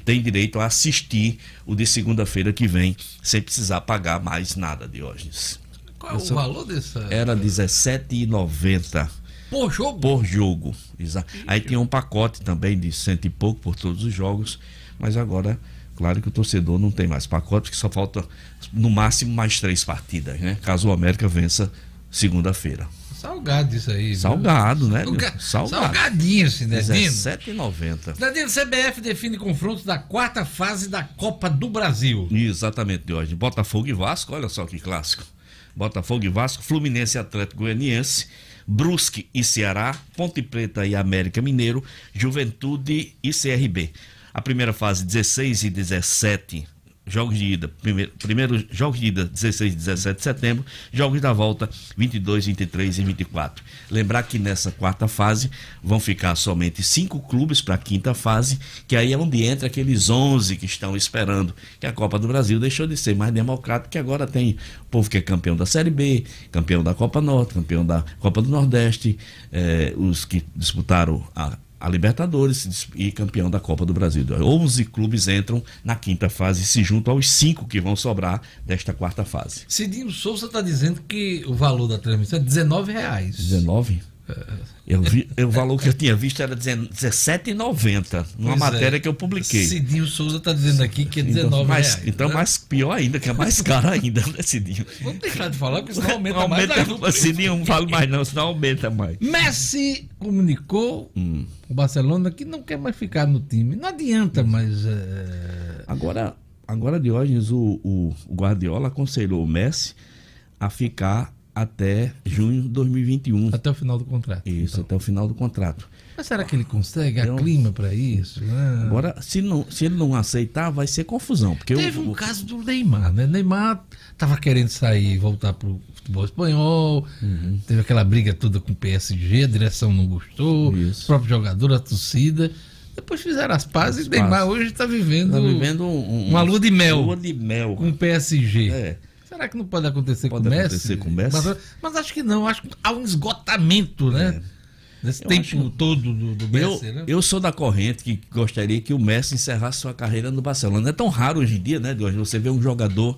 tem direito a assistir o de segunda-feira que vem, sem precisar pagar mais nada, Diógenes. Qual é o valor dessa? Era R$17,90 Por jogo? por jogo. Exa- Aí tinha um pacote também de cento e pouco por todos os jogos, mas agora, claro que o torcedor não tem mais pacote, porque só falta no máximo mais três partidas, né? Caso o América vença segunda-feira. Salgado isso aí. viu? Salgado, né? meu? Salga- Salgado. Salgadinho, Cinedino. R$17,90. Cidadinho, CBF define confrontos da quarta fase da Copa do Brasil. Exatamente, de hoje. Botafogo e Vasco, olha só que clássico. Botafogo e Vasco, Fluminense e Atlético Goianiense, Brusque e Ceará, Ponte Preta e América Mineiro, Juventude e CRB. A primeira fase, 16 e 17 jogos de ida. Primeiro, primeiro jogos de ida, 16 e 17 de setembro. Jogos da volta, 22, 23 e 24. Lembrar que nessa quarta fase vão ficar somente cinco clubes para a quinta fase, que aí é onde entra aqueles 11 que estão esperando. Que a Copa do Brasil deixou de ser mais democrática, que agora tem o povo que é campeão da Série B, campeão da Copa Norte, campeão da Copa do Nordeste, eh, os que disputaram a a Libertadores e campeão da Copa do Brasil. 11 clubes entram na quinta fase e se juntam aos cinco que vão sobrar desta quarta fase. Cidinho Souza está dizendo que o valor da transmissão é 19 reais. 19? Eu vi, o valor que eu tinha visto era R$17,90 numa Pois é. matéria que eu publiquei. Cidinho Souza está dizendo aqui que é Então, 19 mais, reais. então né? mais pior ainda, que é mais caro ainda, né, Cidinho? Vamos deixar de falar, porque senão aumenta, mais. aumenta. Cidinho, não fale mais não, senão aumenta mais. Messi comunicou Hum. o Barcelona que não quer mais ficar no time. Não adianta, mas é, Agora, agora Diógenes, o, o Guardiola aconselhou o Messi a ficar até junho de 2021. até o final do contrato. Isso, até o final do contrato. Mas será que ele consegue Eu- a clima para isso? né? Agora, se, não, se ele não aceitar, vai ser confusão. Porque Teve o, um o- caso do Neymar, né? Neymar tava querendo sair e voltar pro futebol espanhol. Uhum. Teve aquela briga toda com o PSG, a direção não gostou, Isso. o próprio jogador, a torcida. Depois fizeram as pazes e pazes. Neymar hoje está vivendo, tá vivendo um- uma lua de mel lua de mel. com o PSG. É. Será que não pode acontecer Pode com o Messi? acontecer com o Messi? Mas, mas acho que não, acho que há um esgotamento, né? É. Eu tempo todo do, do Eu, Messi, né? eu sou da corrente que gostaria que o Messi encerrasse sua carreira no Barcelona. É tão raro hoje em dia, né, Deus? Você vê um jogador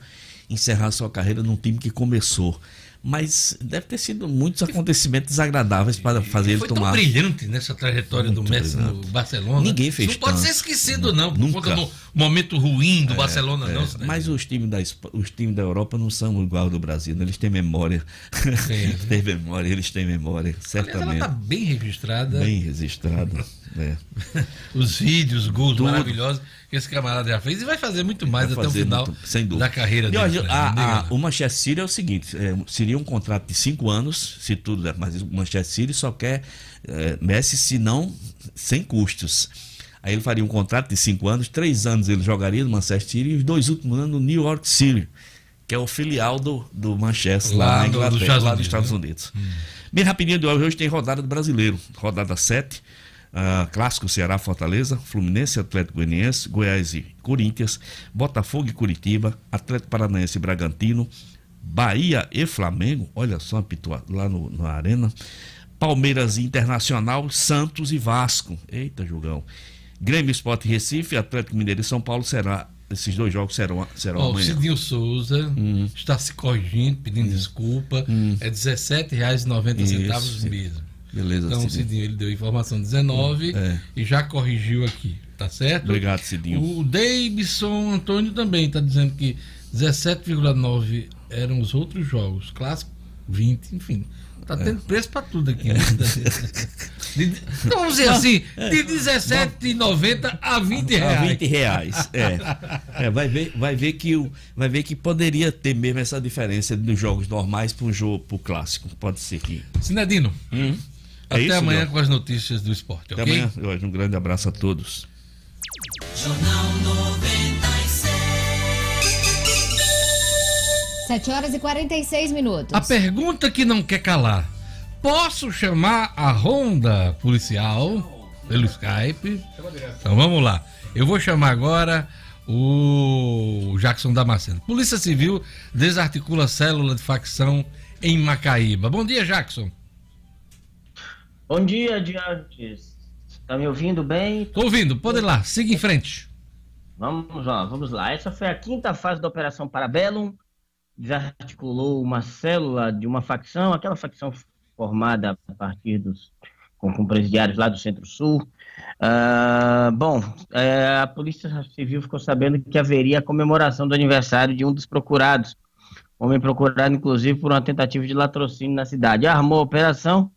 encerrar sua carreira num time que começou. Mas deve ter sido muitos acontecimentos desagradáveis para fazer ele foi tomar. tão brilhante nessa trajetória do Muito Messi no brilhante. Barcelona. Ninguém fez Isso Não pode tanto. ser esquecido, não, por Nunca. conta do momento ruim do Barcelona, É, não. Mas os times, da, os times da Europa não são igual ao do Brasil, né? eles têm memória. eles têm memória, eles têm memória, Aliás, ela certamente. está bem registrada. Bem registrado. é. Os vídeos, gols Tudo. maravilhosos que esse camarada já fez e vai fazer muito mais Vai até o final muito, sem dúvida. da carreira E dele. Fred, a- a- o Manchester City é o seguinte: é, seria um contrato de cinco anos, se tudo der, mas o Manchester City só quer é, Messi, se não, sem custos. Aí ele faria um contrato de cinco anos, três anos ele jogaria no Manchester City e os dois últimos anos no New York City, que é o filial do, do Manchester lá, Lá na do- Inglaterra, Estados lá Unidos, dos Estados né? Unidos. Bem rapidinho de hoje, hoje tem rodada do brasileiro, rodada 7. Ah, clássico Ceará Fortaleza, Fluminense Atlético Goianiense, Goiás e Corinthians, Botafogo e Curitiba, Atlético Paranaense e Bragantino, Bahia e Flamengo, olha só, apitou lá no, na Arena, Palmeiras e Internacional, Santos e Vasco, eita jogão, Grêmio Esporte Recife, Atlético Mineiro e São Paulo será, esses dois jogos serão, serão Ó, o amanhã. Cidinho Souza Hum. está se corrigindo, pedindo desculpa. É R$ 17,90 Isso. mesmo. Beleza, Então, o Cidinho. Cidinho ele deu informação 19 É. e já corrigiu aqui, tá certo? Obrigado, Cidinho. O Davidson Antônio também está dizendo que 17,9 eram os outros jogos. Clássico 20, enfim. Tá É. tendo preço para tudo aqui. De- então, vamos dizer assim, de 17,90 a 20 A reais. 20 reais. É. É, vai, ver, vai, ver que o, vai ver que poderia ter mesmo essa diferença dos jogos normais para um jogo pro clássico. Pode ser que. Sinedino, É até isso, amanhã com as notícias do esporte, Até ok? amanhã. Jorge. Um grande abraço a todos. Jornal 96. 7 horas e 46 minutos. A pergunta que não quer calar. Posso chamar a ronda policial pelo Skype? Então vamos lá. Eu vou chamar agora o Jackson Damasceno. Polícia Civil desarticula célula de facção em Macaíba. Bom dia, Jackson. Bom dia, Diantes. Tá me ouvindo bem? Tô ouvindo, pode ir lá, siga em frente. Vamos lá, vamos lá. Essa foi a quinta fase da Operação Parabellum. Desarticulou uma célula de uma facção, aquela facção formada a partir dos com, com presidiários lá do Centro-Sul. Ah, bom, é, a Polícia Civil ficou sabendo que haveria a comemoração do aniversário de um dos procurados. Homem procurado, inclusive, por uma tentativa de latrocínio na cidade. Armou a operação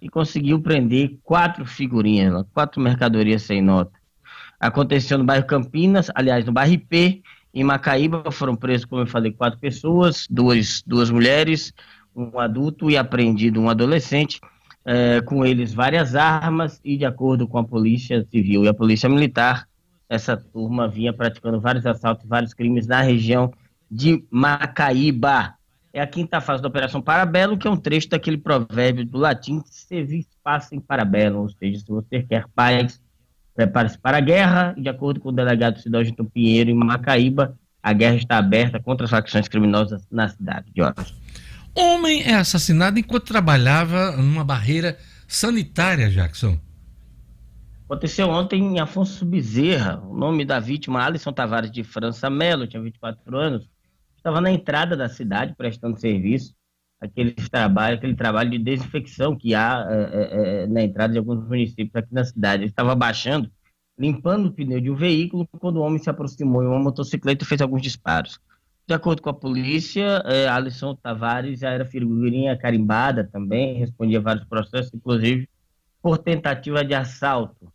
e conseguiu prender quatro figurinhas, quatro mercadorias sem nota. Aconteceu no bairro Campinas, aliás, no bairro IP, em Macaíba, foram presos, como eu falei, quatro pessoas, duas, duas mulheres, um adulto e apreendido um adolescente, eh, com eles várias armas e, de acordo com a Polícia Civil e a Polícia Militar, essa turma vinha praticando vários assaltos e vários crimes na região de Macaíba. É a quinta fase da Operação Parabelo, que é um trecho daquele provérbio do latim, servis pacem parabellum, ou seja, se você quer paz, prepare-se para a guerra, e de acordo com o delegado Sidógito Pinheiro, em Macaíba, a guerra está aberta contra as facções criminosas na cidade de. Homem é assassinado enquanto trabalhava numa barreira sanitária, Jackson. Aconteceu ontem em Afonso Bezerra, o nome da vítima, Alisson Tavares de França Melo, tinha 24 anos, estava na entrada da cidade prestando serviço, aquele trabalho, aquele trabalho de desinfecção que há é, é, na entrada de alguns municípios aqui na cidade. Ele estava baixando, limpando o pneu de um veículo, quando o homem se aproximou em uma motocicleta e fez alguns disparos. De acordo com a polícia, é, Alisson Tavares já era figurinha carimbada também, respondia vários processos, inclusive por tentativa de assalto.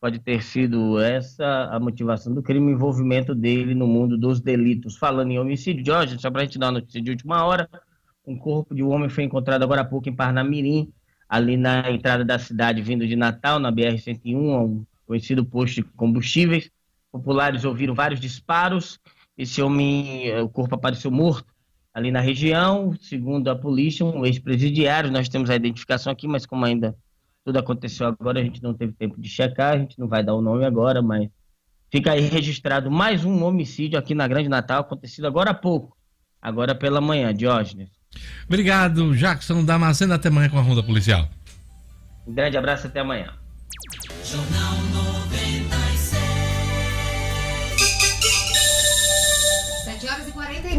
Pode ter sido essa a motivação do crime, o envolvimento dele no mundo dos delitos. Falando em homicídio, Jorge, só para a gente dar uma notícia de última hora, um corpo de um homem foi encontrado agora há pouco em Parnamirim, ali na entrada da cidade, vindo de Natal, na BR-101, um conhecido posto de combustíveis. Populares ouviram vários disparos. Esse homem, o corpo apareceu morto ali na região. Segundo a polícia, um ex-presidiário. Nós temos a identificação aqui, mas como ainda tudo aconteceu agora, a gente não teve tempo de checar, a gente não vai dar o nome agora, mas fica aí registrado mais um homicídio aqui na Grande Natal, acontecido agora há pouco, agora pela manhã, Diógenes. Obrigado, Jackson Damasceno. Até amanhã com a Ronda Policial. Um grande abraço, até amanhã.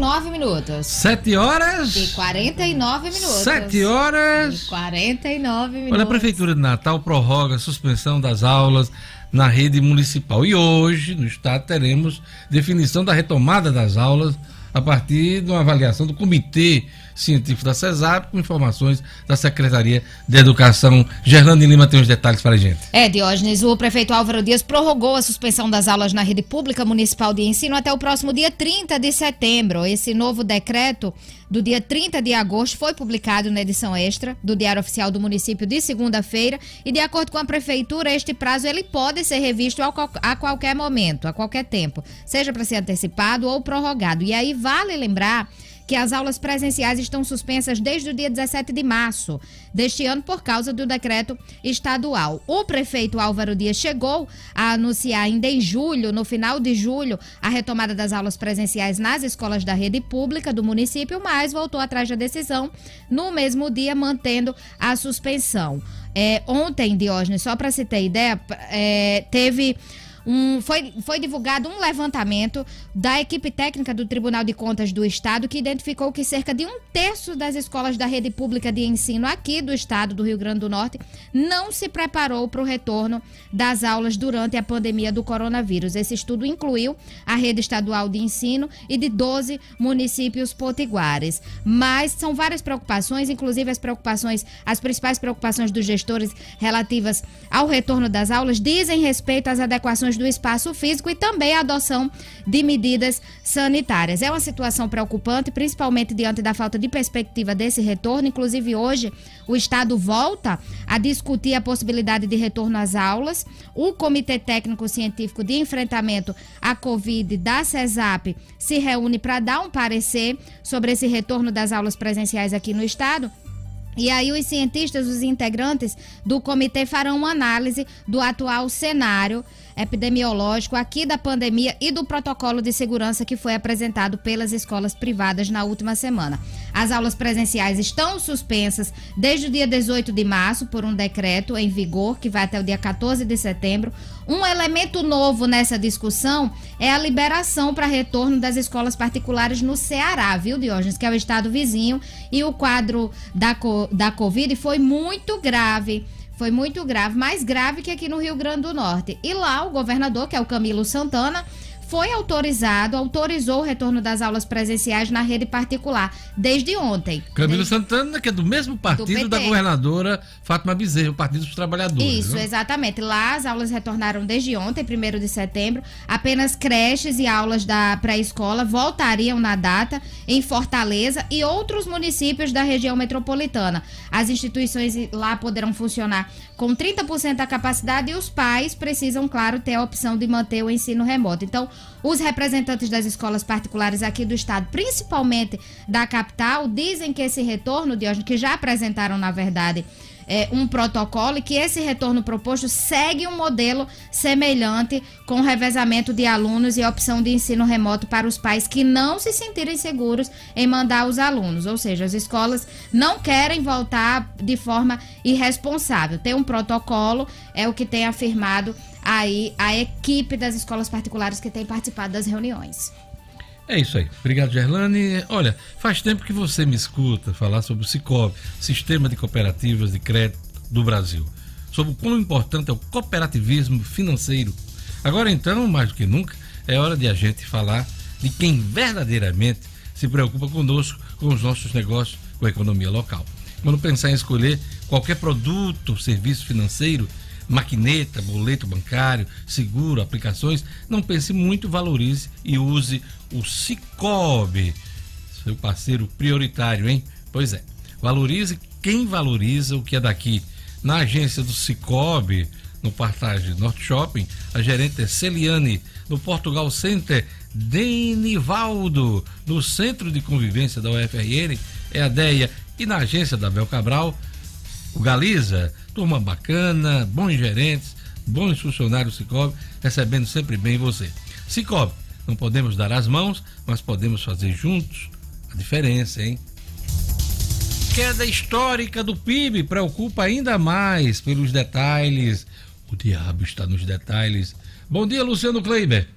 49 49 minutos. 7 horas. E 49 minutos. 7 horas. E 49 minutos. Olha, a Prefeitura de Natal prorroga a suspensão das aulas na rede municipal. E hoje, no estado, teremos definição da retomada das aulas a partir de uma avaliação do Comitê Científico da CESAP, com informações da Secretaria de Educação. Gerlane Lima tem os detalhes para a gente. É, Diógenes, o prefeito Álvaro Dias prorrogou a suspensão das aulas na rede pública municipal de ensino até o próximo dia 30 de setembro. Esse novo decreto do dia 30 de agosto foi publicado na edição extra do Diário Oficial do município de segunda-feira e de acordo com a prefeitura, este prazo ele pode ser revisto a qualquer momento, a qualquer tempo, seja para ser antecipado ou prorrogado. E aí vale lembrar que as aulas presenciais estão suspensas desde o dia 17 de março deste ano por causa do decreto estadual. O prefeito Álvaro Dias chegou a anunciar ainda em julho, no final de julho, a retomada das aulas presenciais nas escolas da rede pública do município, mas voltou atrás da decisão no mesmo dia, mantendo a suspensão. É, ontem, Diógenes, só para se ter ideia, é, teve um, foi, foi divulgado um levantamento da equipe técnica do Tribunal de Contas do Estado que identificou que cerca de um terço das escolas da rede pública de ensino aqui do estado do Rio Grande do Norte não se preparou para o retorno das aulas durante a pandemia do coronavírus. Esse estudo incluiu a rede estadual de ensino e de 12 municípios potiguares. Mas são várias preocupações, inclusive as preocupações, as principais preocupações dos gestores relativas ao retorno das aulas dizem respeito às adequações do espaço físico e também a adoção de medidas sanitárias. É uma situação preocupante, principalmente diante da falta de perspectiva desse retorno. Inclusive, hoje, o Estado volta a discutir a possibilidade de retorno às aulas. O Comitê Técnico Científico de Enfrentamento à Covid da CESAP se reúne para dar um parecer sobre esse retorno das aulas presenciais aqui no Estado. E aí os cientistas, os integrantes do comitê farão uma análise do atual cenário epidemiológico aqui da pandemia e do protocolo de segurança que foi apresentado pelas escolas privadas na última semana. As aulas presenciais estão suspensas desde o dia 18 de março por um decreto em vigor que vai até o dia 14 de setembro. Um elemento novo nessa discussão é a liberação para retorno das escolas particulares no Ceará, viu, Diógenes, que é o estado vizinho, e o quadro da, da Covid foi muito grave foi muito grave, mais grave que aqui no Rio Grande do Norte. E lá o governador, que é o Camilo Santana, foi autorizado, autorizou o retorno das aulas presenciais na rede particular desde ontem. Camilo desde... Santana, que é do mesmo partido do da governadora Fátima Bezerra, o Partido dos Trabalhadores. Isso, né? exatamente. Lá as aulas retornaram desde ontem, 1 de setembro. Apenas creches e aulas da pré-escola voltariam na data em Fortaleza e outros municípios da região metropolitana. As instituições lá poderão funcionar com 30% da capacidade e os pais precisam, claro, ter a opção de manter o ensino remoto. Então, os representantes das escolas particulares aqui do estado, principalmente da capital, dizem que esse retorno, Diógenes, que já apresentaram, na verdade, é, um protocolo e que esse retorno proposto segue um modelo semelhante com revezamento de alunos e opção de ensino remoto para os pais que não se sentirem seguros em mandar os alunos. Ou seja, as escolas não querem voltar de forma irresponsável. Tem um protocolo, é o que tem afirmado aí a equipe das escolas particulares que tem participado das reuniões. É isso aí. Obrigado, Gerlane. Olha, faz tempo que você me escuta falar sobre o Cicobi, Sistema de Cooperativas de Crédito do Brasil, sobre o quão importante é o cooperativismo financeiro. Agora então, mais do que nunca, é hora de a gente falar de quem verdadeiramente se preocupa conosco, com os nossos negócios, com a economia local. Quando pensar em escolher qualquer produto, serviço financeiro, maquineta, boleto bancário, seguro, aplicações, não pense muito, valorize e use o Cicobi, seu parceiro prioritário, hein? Pois é, valorize quem valoriza o que é daqui. Na agência do Cicobi, no Partage Norte Shopping, a gerente é Celiane, no Portugal Center, Denivaldo, no Centro de Convivência da UFRN, é a DEIA, e na agência da Bel Cabral, o Galiza, turma bacana, bons gerentes, bons funcionários Cicobi, recebendo sempre bem você. Cicobi, não podemos dar as mãos, mas podemos fazer juntos a diferença, hein? Queda histórica do PIB preocupa ainda mais pelos detalhes. O diabo está nos detalhes. Bom dia, Luciano Kleiber.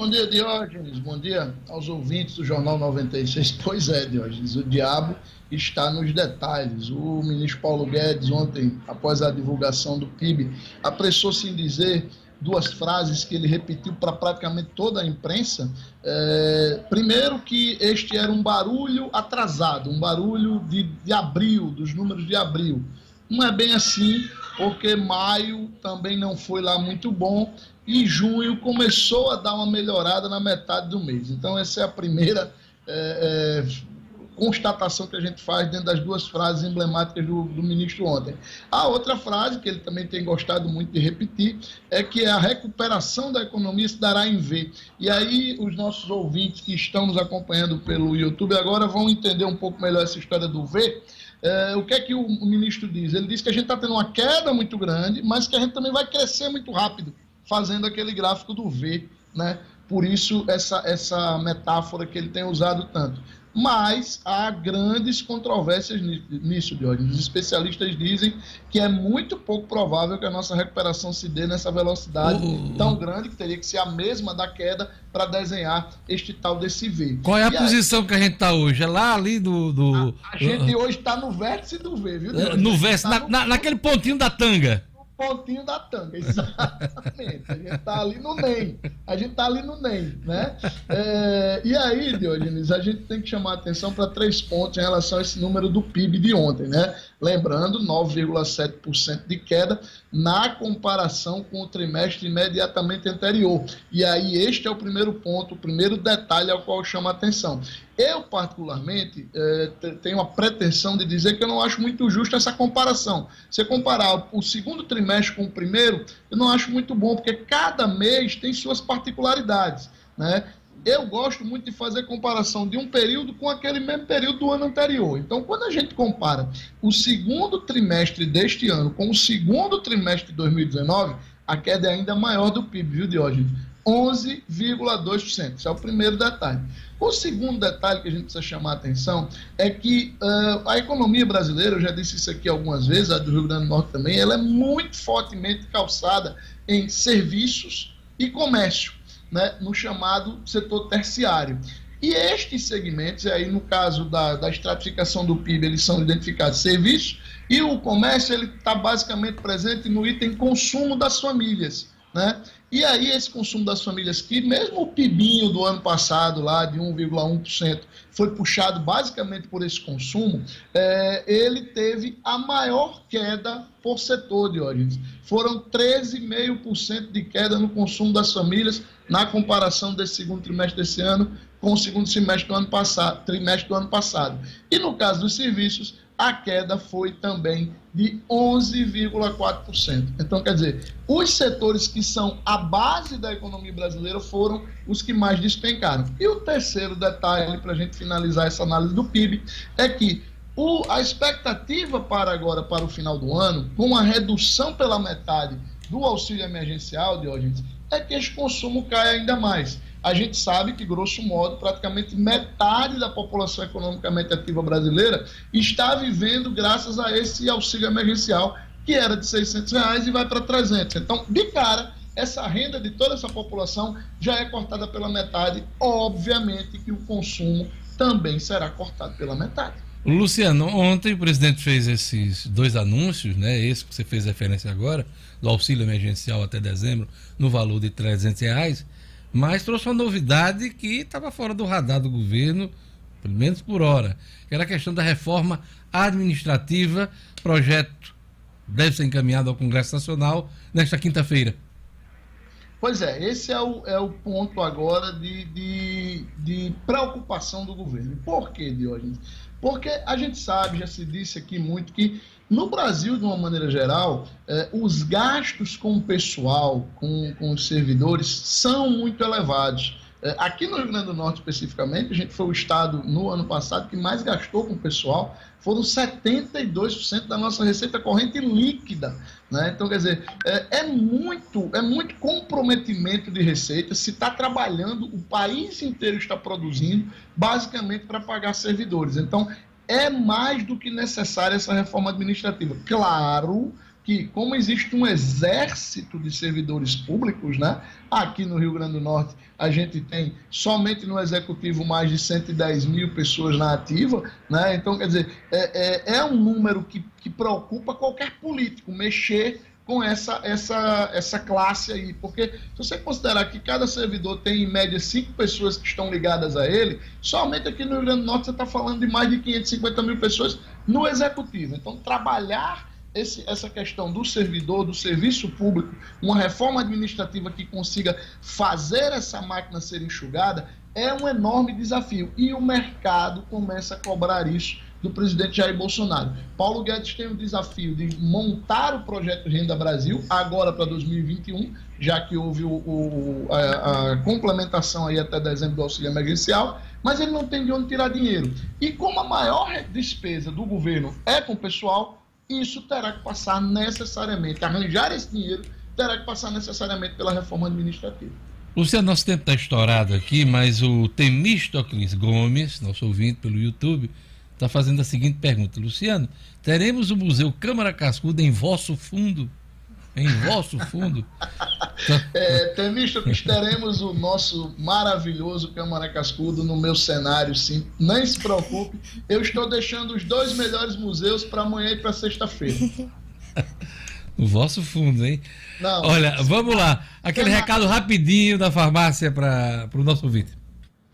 Bom dia, Diógenes. Bom dia aos ouvintes do Jornal 96. Pois é, Diógenes, o diabo está nos detalhes. O ministro Paulo Guedes, ontem, após a divulgação do PIB, apressou-se em dizer duas frases que ele repetiu para praticamente toda a imprensa. É, primeiro, que este era um barulho atrasado, um barulho de, de abril, dos números de abril. Não é bem assim, porque maio também não foi lá muito bom e junho começou a dar uma melhorada na metade do mês. Então, essa é a primeira é, é, constatação que a gente faz dentro das duas frases emblemáticas do, do, ministro ontem. A outra frase, que ele também tem gostado muito de repetir, é que a recuperação da economia se dará em V. E aí, os nossos ouvintes que estão nos acompanhando pelo YouTube agora vão entender um pouco melhor essa história do V. É, o que é que o, o ministro diz? Ele diz que a gente está tendo uma queda muito grande, mas que a gente também vai crescer muito rápido, fazendo aquele gráfico do V, né? Por isso, essa, essa metáfora que ele tem usado tanto mas há grandes controvérsias nisso, Diógenes. Os especialistas dizem que é muito pouco provável que a nossa recuperação se dê nessa velocidade uh, tão grande que teria que ser a mesma da queda para desenhar este tal desse V. Qual é a e posição aí, que a gente está hoje? É lá ali do. do... A, a gente hoje está no vértice do V, viu? Diógenes? No vértice, tá na, no... na, naquele pontinho da tanga pontinho da tanga, exatamente. A gente tá ali no NEM. A gente tá ali no NEM, né? É, e aí, Diogenes, a gente tem que chamar a atenção para três pontos em relação a esse número do PIB de ontem, né? Lembrando, 9,7% de queda na comparação com o trimestre imediatamente anterior. E aí, este é o primeiro ponto, o primeiro detalhe ao qual eu chamo a atenção. Eu, particularmente, é, tenho a pretensão de dizer que eu não acho muito justo essa comparação. Se comparar o segundo trimestre com o primeiro, eu não acho muito bom, porque cada mês tem suas particularidades. Né? Eu gosto muito de fazer comparação de um período com aquele mesmo período do ano anterior. Então, quando a gente compara o segundo trimestre deste ano com o segundo trimestre de 2019, a queda é ainda maior do PIB, viu, Diógenes? 11,2%. Esse é o primeiro detalhe. O segundo detalhe que a gente precisa chamar a atenção é que uh, a economia brasileira, eu já disse isso aqui algumas vezes, a do Rio Grande do Norte também, ela é muito fortemente calçada em serviços e comércio né, no chamado setor terciário. E estes segmentos, aí no caso da, da estratificação do PIB, eles são identificados serviços, e o comércio ele está basicamente presente no item consumo das famílias. Né? E aí esse consumo das famílias que, mesmo o PIBinho do ano passado, lá de 1,1%, foi puxado basicamente por esse consumo, é, ele teve a maior queda por setor, de origem. Foram 13,5% de queda no consumo das famílias na comparação desse segundo trimestre desse ano com o segundo semestre do ano passado, trimestre do ano passado. E no caso dos serviços, a queda foi também de 11,4%. Então, quer dizer, os setores que são a base da economia brasileira foram os que mais despencaram. E o terceiro detalhe, para a gente finalizar essa análise do PIB, é que o, a expectativa para agora, para o final do ano, com a redução pela metade do auxílio emergencial, de hoje, é que esse consumo caia ainda mais a gente sabe que, grosso modo, praticamente metade da população economicamente ativa brasileira está vivendo graças a esse auxílio emergencial, que era de 600 reais e vai para 300. Então, de cara, essa renda de toda essa população já é cortada pela metade. Obviamente que o consumo também será cortado pela metade. Luciano, ontem o presidente fez esses dois anúncios, né? Esse que você fez referência agora, do auxílio emergencial até dezembro, no valor de 300 reais mas trouxe uma novidade que estava fora do radar do governo, pelo menos por hora, que era a questão da reforma administrativa. Projeto deve ser encaminhado ao Congresso Nacional nesta quinta-feira. Pois é, esse é o, é o ponto agora de, de, de preocupação do governo. Por quê, Diógenes? Porque a gente sabe, já se disse aqui muito, que no Brasil, de uma maneira geral, eh, os gastos com o pessoal, com, com os servidores, são muito elevados. Eh, aqui no Rio Grande do Norte, especificamente, a gente foi o estado no ano passado que mais gastou com o pessoal, foram 72% da nossa receita corrente líquida. Né? Então, quer dizer, é, é, muito, é muito comprometimento de receita. Se está trabalhando, o país inteiro está produzindo, basicamente para pagar servidores. Então, é mais do que necessária essa reforma administrativa. Claro, que, como existe um exército de servidores públicos, né? Aqui no Rio Grande do Norte, a gente tem somente no executivo mais de 110 mil pessoas na ativa, né? Então, quer dizer, é, é, é um número que, que preocupa qualquer político mexer com essa, essa, essa classe aí. Porque se você considerar que cada servidor tem, em média, cinco pessoas que estão ligadas a ele, somente aqui no Rio Grande do Norte você está falando de mais de 550 mil pessoas no executivo. Então, trabalhar esse, essa questão do servidor, do serviço público, uma reforma administrativa que consiga fazer essa máquina ser enxugada, é um enorme desafio. E o mercado começa a cobrar isso do presidente Jair Bolsonaro. Paulo Guedes tem o desafio de montar o projeto Renda Brasil, agora para 2021, já que houve o, o, a, a, complementação aí até dezembro do auxílio emergencial, mas ele não tem de onde tirar dinheiro. E como a maior despesa do governo é com o pessoal, isso terá que passar necessariamente, arranjar esse dinheiro terá que passar necessariamente pela reforma administrativa. Luciano, nosso tempo está estourado aqui, mas o Temístocles Gomes, nosso ouvinte pelo YouTube, está fazendo a seguinte pergunta. Luciano, teremos o Museu Câmara Cascuda em vosso fundo? Em vosso fundo? é, teremos o nosso maravilhoso Câmara Cascudo no meu cenário, sim. Nem se preocupe, eu estou deixando os dois melhores museus para amanhã e para sexta-feira. O vosso fundo, hein? Não, Olha, vamos lá. Aquele recado rapidinho da farmácia para o nosso ouvinte.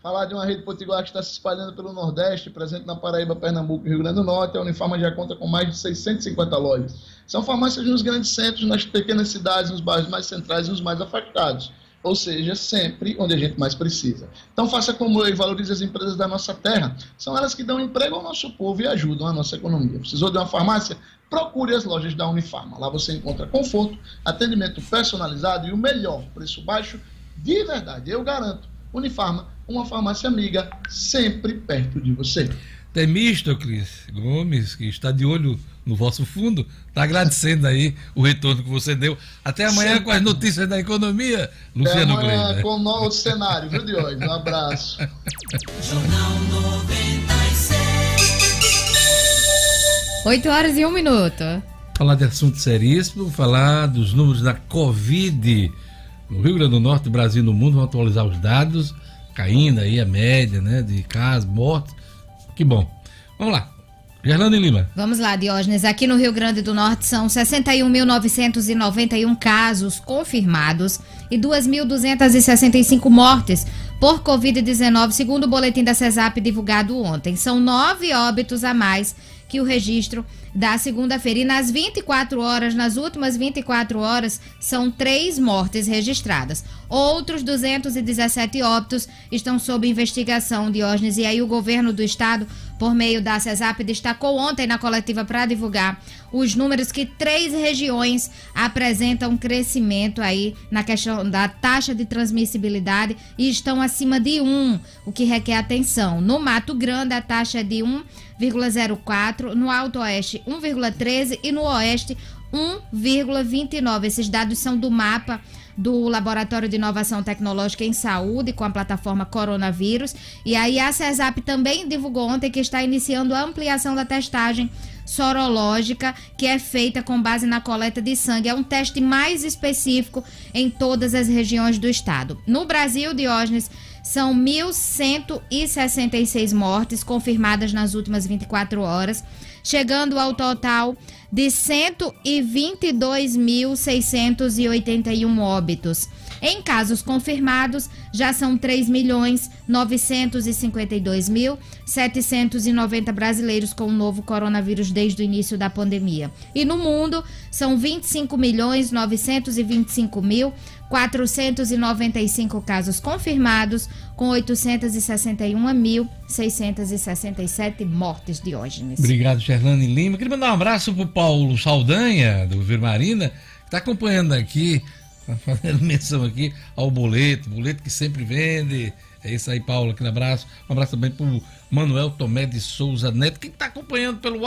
Falar de uma rede potiguar que está se espalhando pelo Nordeste, presente na Paraíba, Pernambuco e Rio Grande do Norte. A Unifarma já conta com mais de 650 lojas. São farmácias nos grandes centros, nas pequenas cidades, nos bairros mais centrais e nos mais afetados ou seja, sempre onde a gente mais precisa. Então faça como eu e valorize as empresas da nossa terra. São elas que dão emprego ao nosso povo e ajudam a nossa economia. Precisou de uma farmácia? Procure as lojas da Unifarma. Lá você encontra conforto, atendimento personalizado e o melhor, preço baixo de verdade. Eu garanto. Unifarma, uma farmácia amiga, sempre perto de você. Temístocles Gomes, que está de olho no vosso fundo, está agradecendo aí o retorno que você deu. Até amanhã sempre. com as notícias da economia, Luciano Até amanhã com o novo cenário, viu, Diogo? Um abraço. Jornal 96. 8 horas e 1 minuto. Falar de assunto seríssimo, falar dos números da Covid no Rio Grande do Norte, no Brasil e no mundo. Vamos atualizar os dados, caindo aí a média né, de casos, mortes. Que bom. Vamos lá. Gerlane Lima. Vamos lá, Diógenes. Aqui no Rio Grande do Norte são 61.991 casos confirmados e 2.265 mortes por Covid-19, segundo o boletim da CESAP divulgado ontem. São nove óbitos a mais que o registro da segunda-feira. E nas 24 horas, nas últimas 24 horas, são três mortes registradas. Outros 217 óbitos estão sob investigação, Diógenes. E aí o governo do estado, por meio da CESAP, destacou ontem na coletiva para divulgar os números que três regiões apresentam crescimento aí na questão da taxa de transmissibilidade e estão acima de 1, o que requer atenção. No Mato Grande, a taxa é de 1,04, no Alto Oeste 1,13 e no Oeste 1,29. Esses dados são do mapa do Laboratório de Inovação Tecnológica em Saúde com a plataforma Coronavírus. E aí a CESAP também divulgou ontem que está iniciando a ampliação da testagem sorológica, que é feita com base na coleta de sangue. É um teste mais específico em todas as regiões do estado. No Brasil, Diógenes, são 1.166 mortes confirmadas nas últimas 24 horas, chegando ao total de 122.681 óbitos. Em casos confirmados, já são 3 milhões 952 mil 790 brasileiros com o novo coronavírus desde o início da pandemia. E no mundo, são 25 milhões 925 mil 495 casos confirmados, com 861.667 mortes de hoje. Obrigado, Gerlane Lima. Queria mandar um abraço para o Paulo Saldanha, do Virmarina, que está acompanhando aqui Tá fazendo menção aqui ao boleto, boleto que sempre vende. É isso aí, Paulo, aquele abraço. Um abraço também pro Manuel Tomé de Souza Neto, que está acompanhando pelo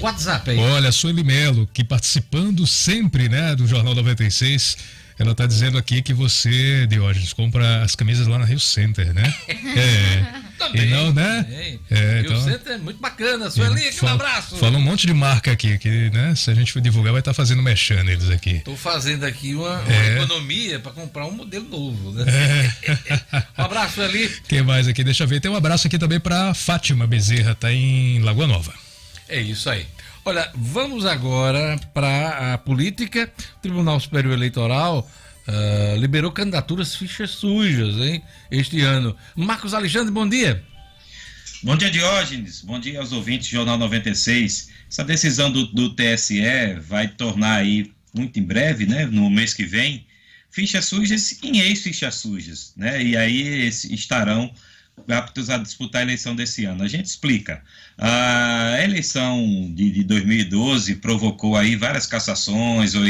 WhatsApp aí. Olha, Sueli Melo, que participando sempre, né, do Jornal 96 Ela está dizendo aqui que você, Diógenes, compra as camisas lá na Rio Center, né? É. Também, e não, né? também. É, E então- o centro é muito bacana. Sueli, aquele Fala- abraço. Fala um monte de marca aqui, que né, se a gente for divulgar, vai estar fazendo mexendo eles aqui. Tô fazendo aqui uma, uma É. economia para comprar um modelo novo, né? É. Um abraço, Sueli. Quem mais aqui? Deixa eu ver. Tem um abraço aqui também para Fátima Bezerra, tá em Lagoa Nova. É isso aí. Olha, vamos agora para a política. O Tribunal Superior Eleitoral ah, liberou candidaturas fichas sujas, hein? Este ano. Marcos Alexandre, bom dia. Bom dia, Diógenes. Bom dia aos ouvintes do Jornal 96. Essa decisão do, do TSE vai tornar aí, muito em breve, né, no mês que vem, fichas sujas em ex-fichas sujas, né? E aí estarão aptos a disputar a eleição desse ano. A gente explica. A eleição de, de 2012 provocou aí várias cassações ou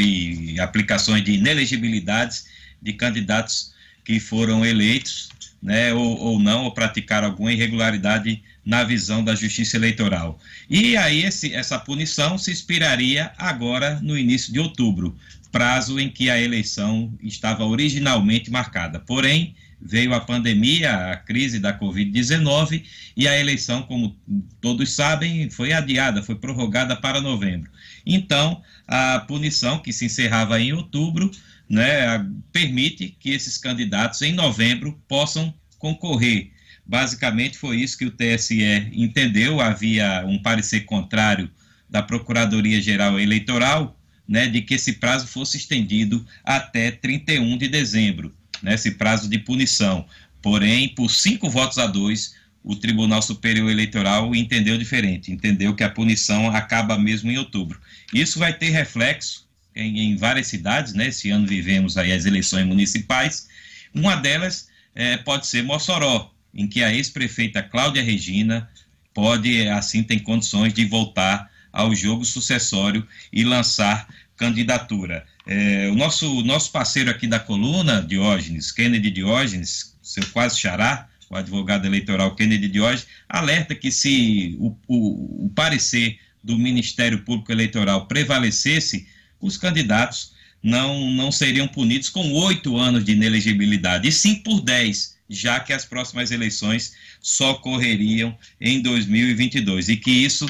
aplicações de inelegibilidades de candidatos que foram eleitos, né, ou, ou não, ou praticaram alguma irregularidade na visão da Justiça Eleitoral. E aí esse, essa punição se expiraria agora no início de outubro, prazo em que a eleição estava originalmente marcada. Porém, veio a pandemia, a crise da Covid-19, e a eleição, como todos sabem, foi adiada, foi prorrogada para novembro. Então, a punição, que se encerrava em outubro, né, permite que esses candidatos, em novembro, possam concorrer. Basicamente, foi isso que o TSE entendeu. Havia um parecer contrário da Procuradoria-Geral Eleitoral, né, de que esse prazo fosse estendido até 31 de dezembro, né, esse prazo de punição. Porém, por cinco votos a dois, o Tribunal Superior Eleitoral entendeu diferente, entendeu que a punição acaba mesmo em outubro. Isso vai ter reflexo em, em várias cidades, né? Esse ano vivemos aí as eleições municipais. Uma delas eh, pode ser Mossoró, em que a ex-prefeita Cláudia Regina pode, assim, tem condições de voltar ao jogo sucessório e lançar candidatura. Eh, o nosso, nosso parceiro aqui da coluna, Diógenes, Kennedy Diógenes, seu quase xará, o advogado eleitoral Kennedy Diógenes, alerta que se o, o, o parecer do Ministério Público Eleitoral prevalecesse, os candidatos não, não seriam punidos com oito anos de inelegibilidade, e sim por dez, já que as próximas eleições só ocorreriam em 2022, e que isso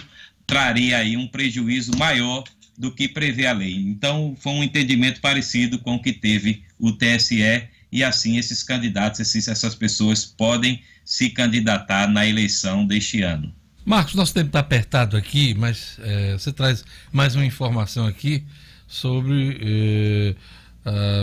traria aí um prejuízo maior do que prevê a lei. Então, foi um entendimento parecido com o que teve o TSE, e assim esses candidatos, esses, essas pessoas podem se candidatar na eleição deste ano. Marcos, nosso tempo está apertado aqui, mas eh, você traz mais uma informação aqui sobre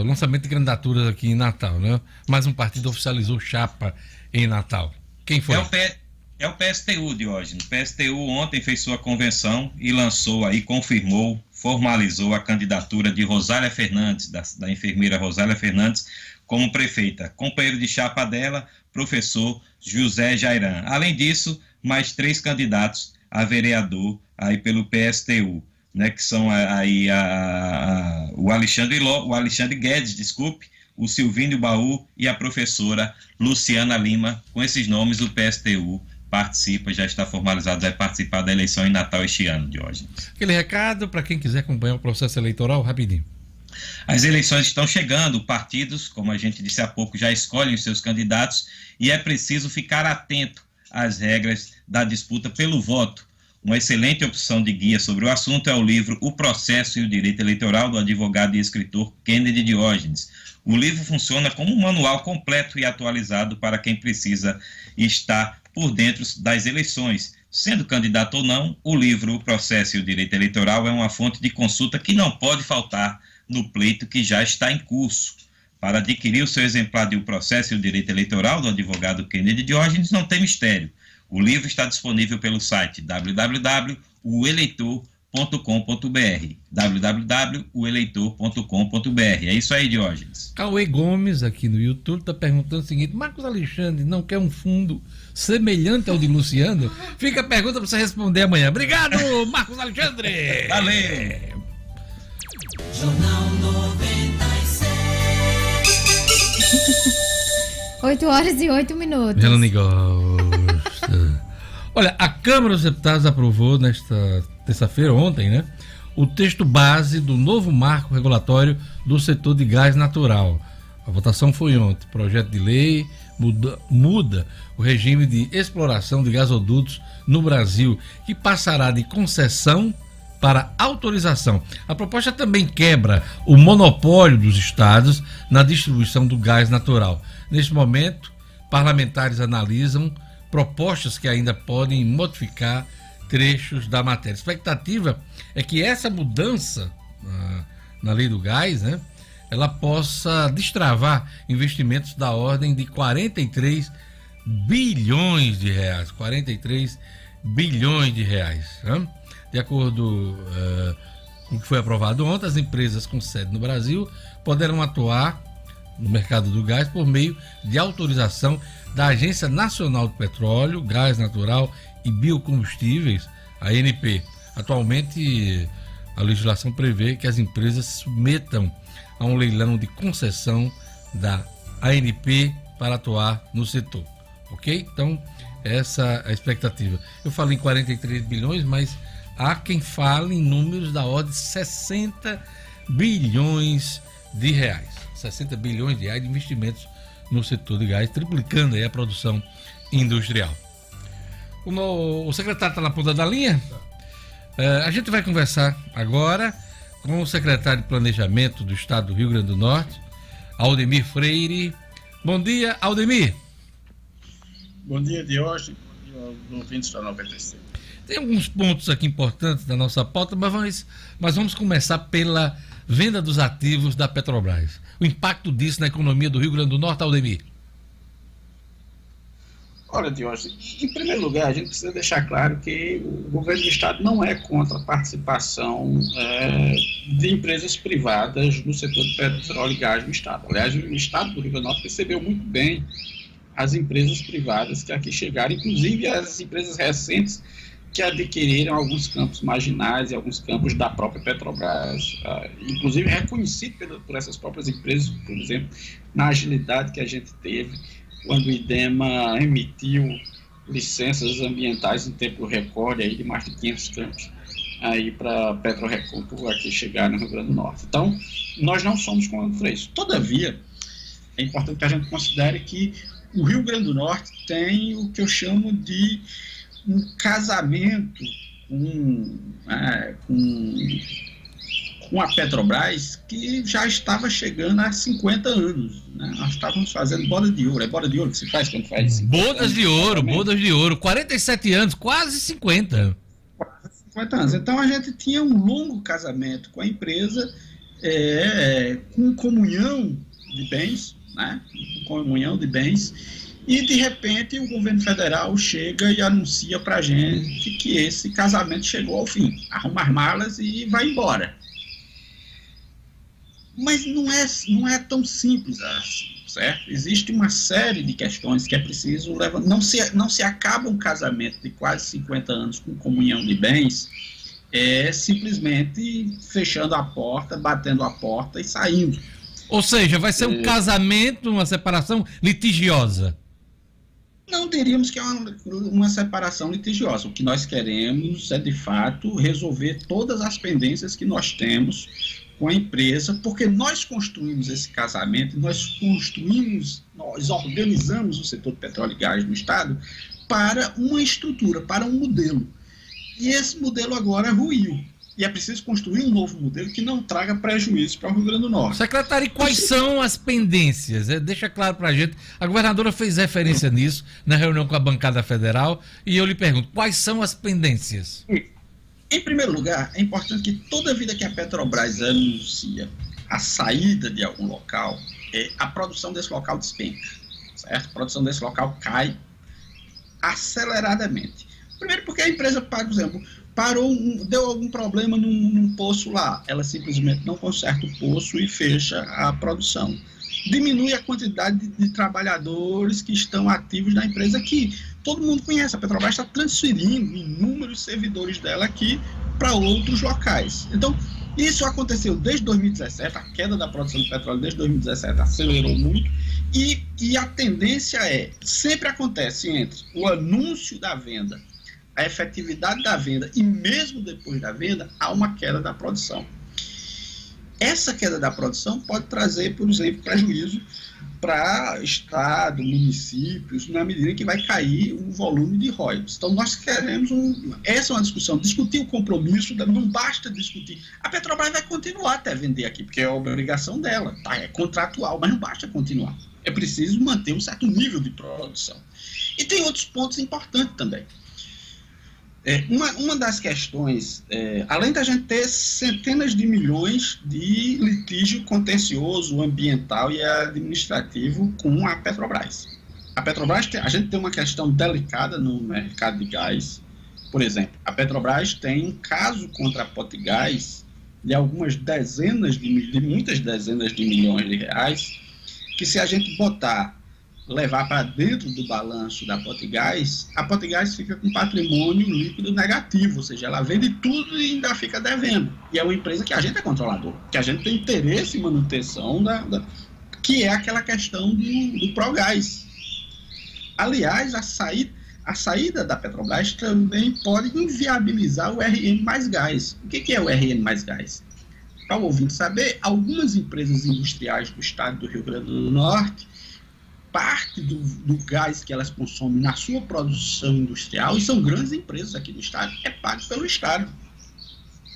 o lançamento de candidaturas aqui em Natal, né? Mais um partido oficializou chapa em Natal. Quem foi? É o, P- é o PSTU, Diógenes. O PSTU ontem fez sua convenção e lançou aí, confirmou, formalizou a candidatura de Rosália Fernandes, da, da enfermeira Rosália Fernandes, como prefeita. Companheiro de chapa dela, professor José Jairan. Além disso, mais três candidatos a vereador aí pelo PSTU, né, que são aí a- a- o Alexandre Ló, o Alexandre Guedes, desculpe, o Silvínio Baú e a professora Luciana Lima. Com esses nomes, o PSTU participa, já está formalizado, vai participar da eleição em Natal este ano, Diógenes. Aquele recado para quem quiser acompanhar o processo eleitoral, rapidinho. As eleições estão chegando, partidos, como a gente disse há pouco, já escolhem os seus candidatos e é preciso ficar atento às regras da disputa pelo voto. Uma excelente opção de guia sobre o assunto é o livro O Processo e o Direito Eleitoral, do advogado e escritor Kennedy Diógenes. O livro funciona como um manual completo e atualizado para quem precisa estar por dentro das eleições. Sendo candidato ou não, o livro O Processo e o Direito Eleitoral é uma fonte de consulta que não pode faltar no pleito que já está em curso. Para adquirir o seu exemplar de O Processo e o Direito Eleitoral do advogado Kennedy Diógenes, não tem mistério. O livro está disponível pelo site www.oeleitor.com.br www.oeleitor.com.br É isso aí, Diógenes. Cauê Gomes, aqui no YouTube, está perguntando o seguinte: Marcos Alexandre não quer um fundo semelhante ao de Luciano? Fica a pergunta para você responder amanhã. Obrigado, Marcos Alexandre! Valeu! Jornal 96. 8 horas e 8 minutos. Gelane gosta. Olha, a Câmara dos Deputados aprovou nesta terça-feira, ontem, né? o texto base do novo marco regulatório do setor de gás natural. A votação foi ontem. Projeto de lei muda, muda o regime de exploração de gasodutos no Brasil, que passará de concessão para autorização. A proposta também quebra o monopólio dos estados na distribuição do gás natural. Neste momento, parlamentares analisam propostas que ainda podem modificar trechos da matéria. A expectativa é que essa mudança uh, na lei do gás, né, ela possa destravar investimentos da ordem de 43 bilhões de reais. 43 bilhões de reais. Né? De acordo uh, com o que foi aprovado ontem, as empresas com sede no Brasil poderão atuar no mercado do gás por meio de autorização da Agência Nacional do Petróleo, Gás Natural e Biocombustíveis, a ANP. Atualmente, a legislação prevê que as empresas se submetam a um leilão de concessão da ANP para atuar no setor. Ok? Então, essa é a expectativa. Eu falei em 43 bilhões, mas há quem fale em números da ordem de 60 bilhões de reais. 60 bilhões de reais de investimentos no setor de gás, triplicando aí a produção industrial. O, o secretário está na ponta da linha? É, a gente vai conversar agora com o secretário de Planejamento do Estado do Rio Grande do Norte, Aldemir Freire. Bom dia, Aldemir. Bom dia, de hoje, no ouvintes da 96. Tem alguns pontos aqui importantes da nossa pauta, mas vamos, mas vamos começar pela venda dos ativos da Petrobras. O impacto disso na economia do Rio Grande do Norte, Aldemir? Olha, Diógenes, em primeiro lugar, a gente precisa deixar claro que o governo do Estado não é contra a participação é, de empresas privadas no setor de petróleo e gás no Estado. Aliás, o Estado do Rio Grande do Norte percebeu muito bem as empresas privadas que aqui chegaram, inclusive as empresas recentes que adquiriram alguns campos marginais e alguns campos da própria Petrobras, uh, inclusive reconhecido por essas próprias empresas, por exemplo, na agilidade que a gente teve quando o IDEMA emitiu licenças ambientais em tempo recorde aí de mais de 500 campos aí para Petro aqui chegar no Rio Grande do Norte. Então, nós não somos contra isso. Todavia, é importante que a gente considere que o Rio Grande do Norte tem o que eu chamo de um casamento com, é, com, com a Petrobras que já estava chegando há 50 anos. Né? Nós estávamos fazendo boda de ouro. É boda de ouro que se faz quando faz 50 Bodas anos, de ouro, bodas de ouro. 47 anos, quase 50. Quase 50 anos. Então a gente tinha um longo casamento com a empresa, é, com comunhão de bens, né? comunhão de bens, e de repente o governo federal chega e anuncia para a gente que esse casamento chegou ao fim, arruma as malas e vai embora. Mas não é, não é tão simples assim, certo? Existe uma série de questões que é preciso levar. Não se, não se acaba um casamento de quase 50 anos com comunhão de bens é simplesmente fechando a porta, batendo a porta e saindo. Ou seja, vai ser um é... casamento, uma separação litigiosa. Não diríamos que é uma, uma, separação litigiosa. O que nós queremos é, de fato, resolver todas as pendências que nós temos com a empresa, porque nós construímos esse casamento, nós construímos, nós organizamos o setor de petróleo e gás no Estado para uma estrutura, para um modelo. E esse modelo agora ruiu. E é preciso construir um novo modelo que não traga prejuízos para o Rio Grande do Norte. Secretário, e quais são as pendências? É, deixa claro para a gente. A governadora fez referência nisso na reunião com a bancada federal e eu lhe pergunto: quais são as pendências? Em primeiro lugar, é importante que toda vida que a Petrobras anuncia a saída de algum local, é, a produção desse local despenca, certo? A produção desse local cai aceleradamente. Primeiro porque a empresa, por exemplo, parou, deu algum problema num, num poço lá, ela simplesmente não conserta o poço e fecha a produção diminui a quantidade de, de, trabalhadores que estão ativos na empresa aqui. Todo mundo conhece, a Petrobras está transferindo inúmeros servidores dela aqui para outros locais. Então, isso aconteceu desde 2017, a queda da produção de petróleo desde 2017 acelerou muito, e, e a tendência é, sempre acontece entre o anúncio da venda a efetividade da venda e mesmo depois da venda, há uma queda da produção. Essa queda da produção pode trazer, por exemplo, prejuízo para Estado, municípios, na medida que vai cair o volume de royalties. Então, nós queremos, um, essa é uma discussão, discutir o compromisso, não basta discutir. A Petrobras vai continuar até vender aqui, porque é obrigação dela, tá? é contratual, mas não basta continuar. É preciso manter um certo nível de produção. E tem outros pontos importantes também. É, uma, uma das questões, é, além da gente ter centenas de milhões de litígio contencioso, ambiental e administrativo com a Petrobras. A Petrobras, tem, a gente tem uma questão delicada no mercado de gás. Por exemplo, a Petrobras tem um caso contra a Potgás de algumas dezenas de, de muitas dezenas de milhões de reais, que se a gente botar levar para dentro do balanço da Potigás, a Potigás fica com patrimônio líquido negativo, ou seja, ela vende tudo e ainda fica devendo. E é uma empresa que a gente é controlador, que a gente tem interesse em manutenção da, da que é aquela questão do, do Progás. Aliás, a saída, a saída da Petrobras também pode inviabilizar o RN mais gás. O que, que é o RN mais gás? Para o ouvinte saber, algumas empresas industriais do estado do Rio Grande do Norte parte do, do, gás que elas consomem na sua produção industrial, e são grandes empresas aqui do Estado, é pago pelo Estado.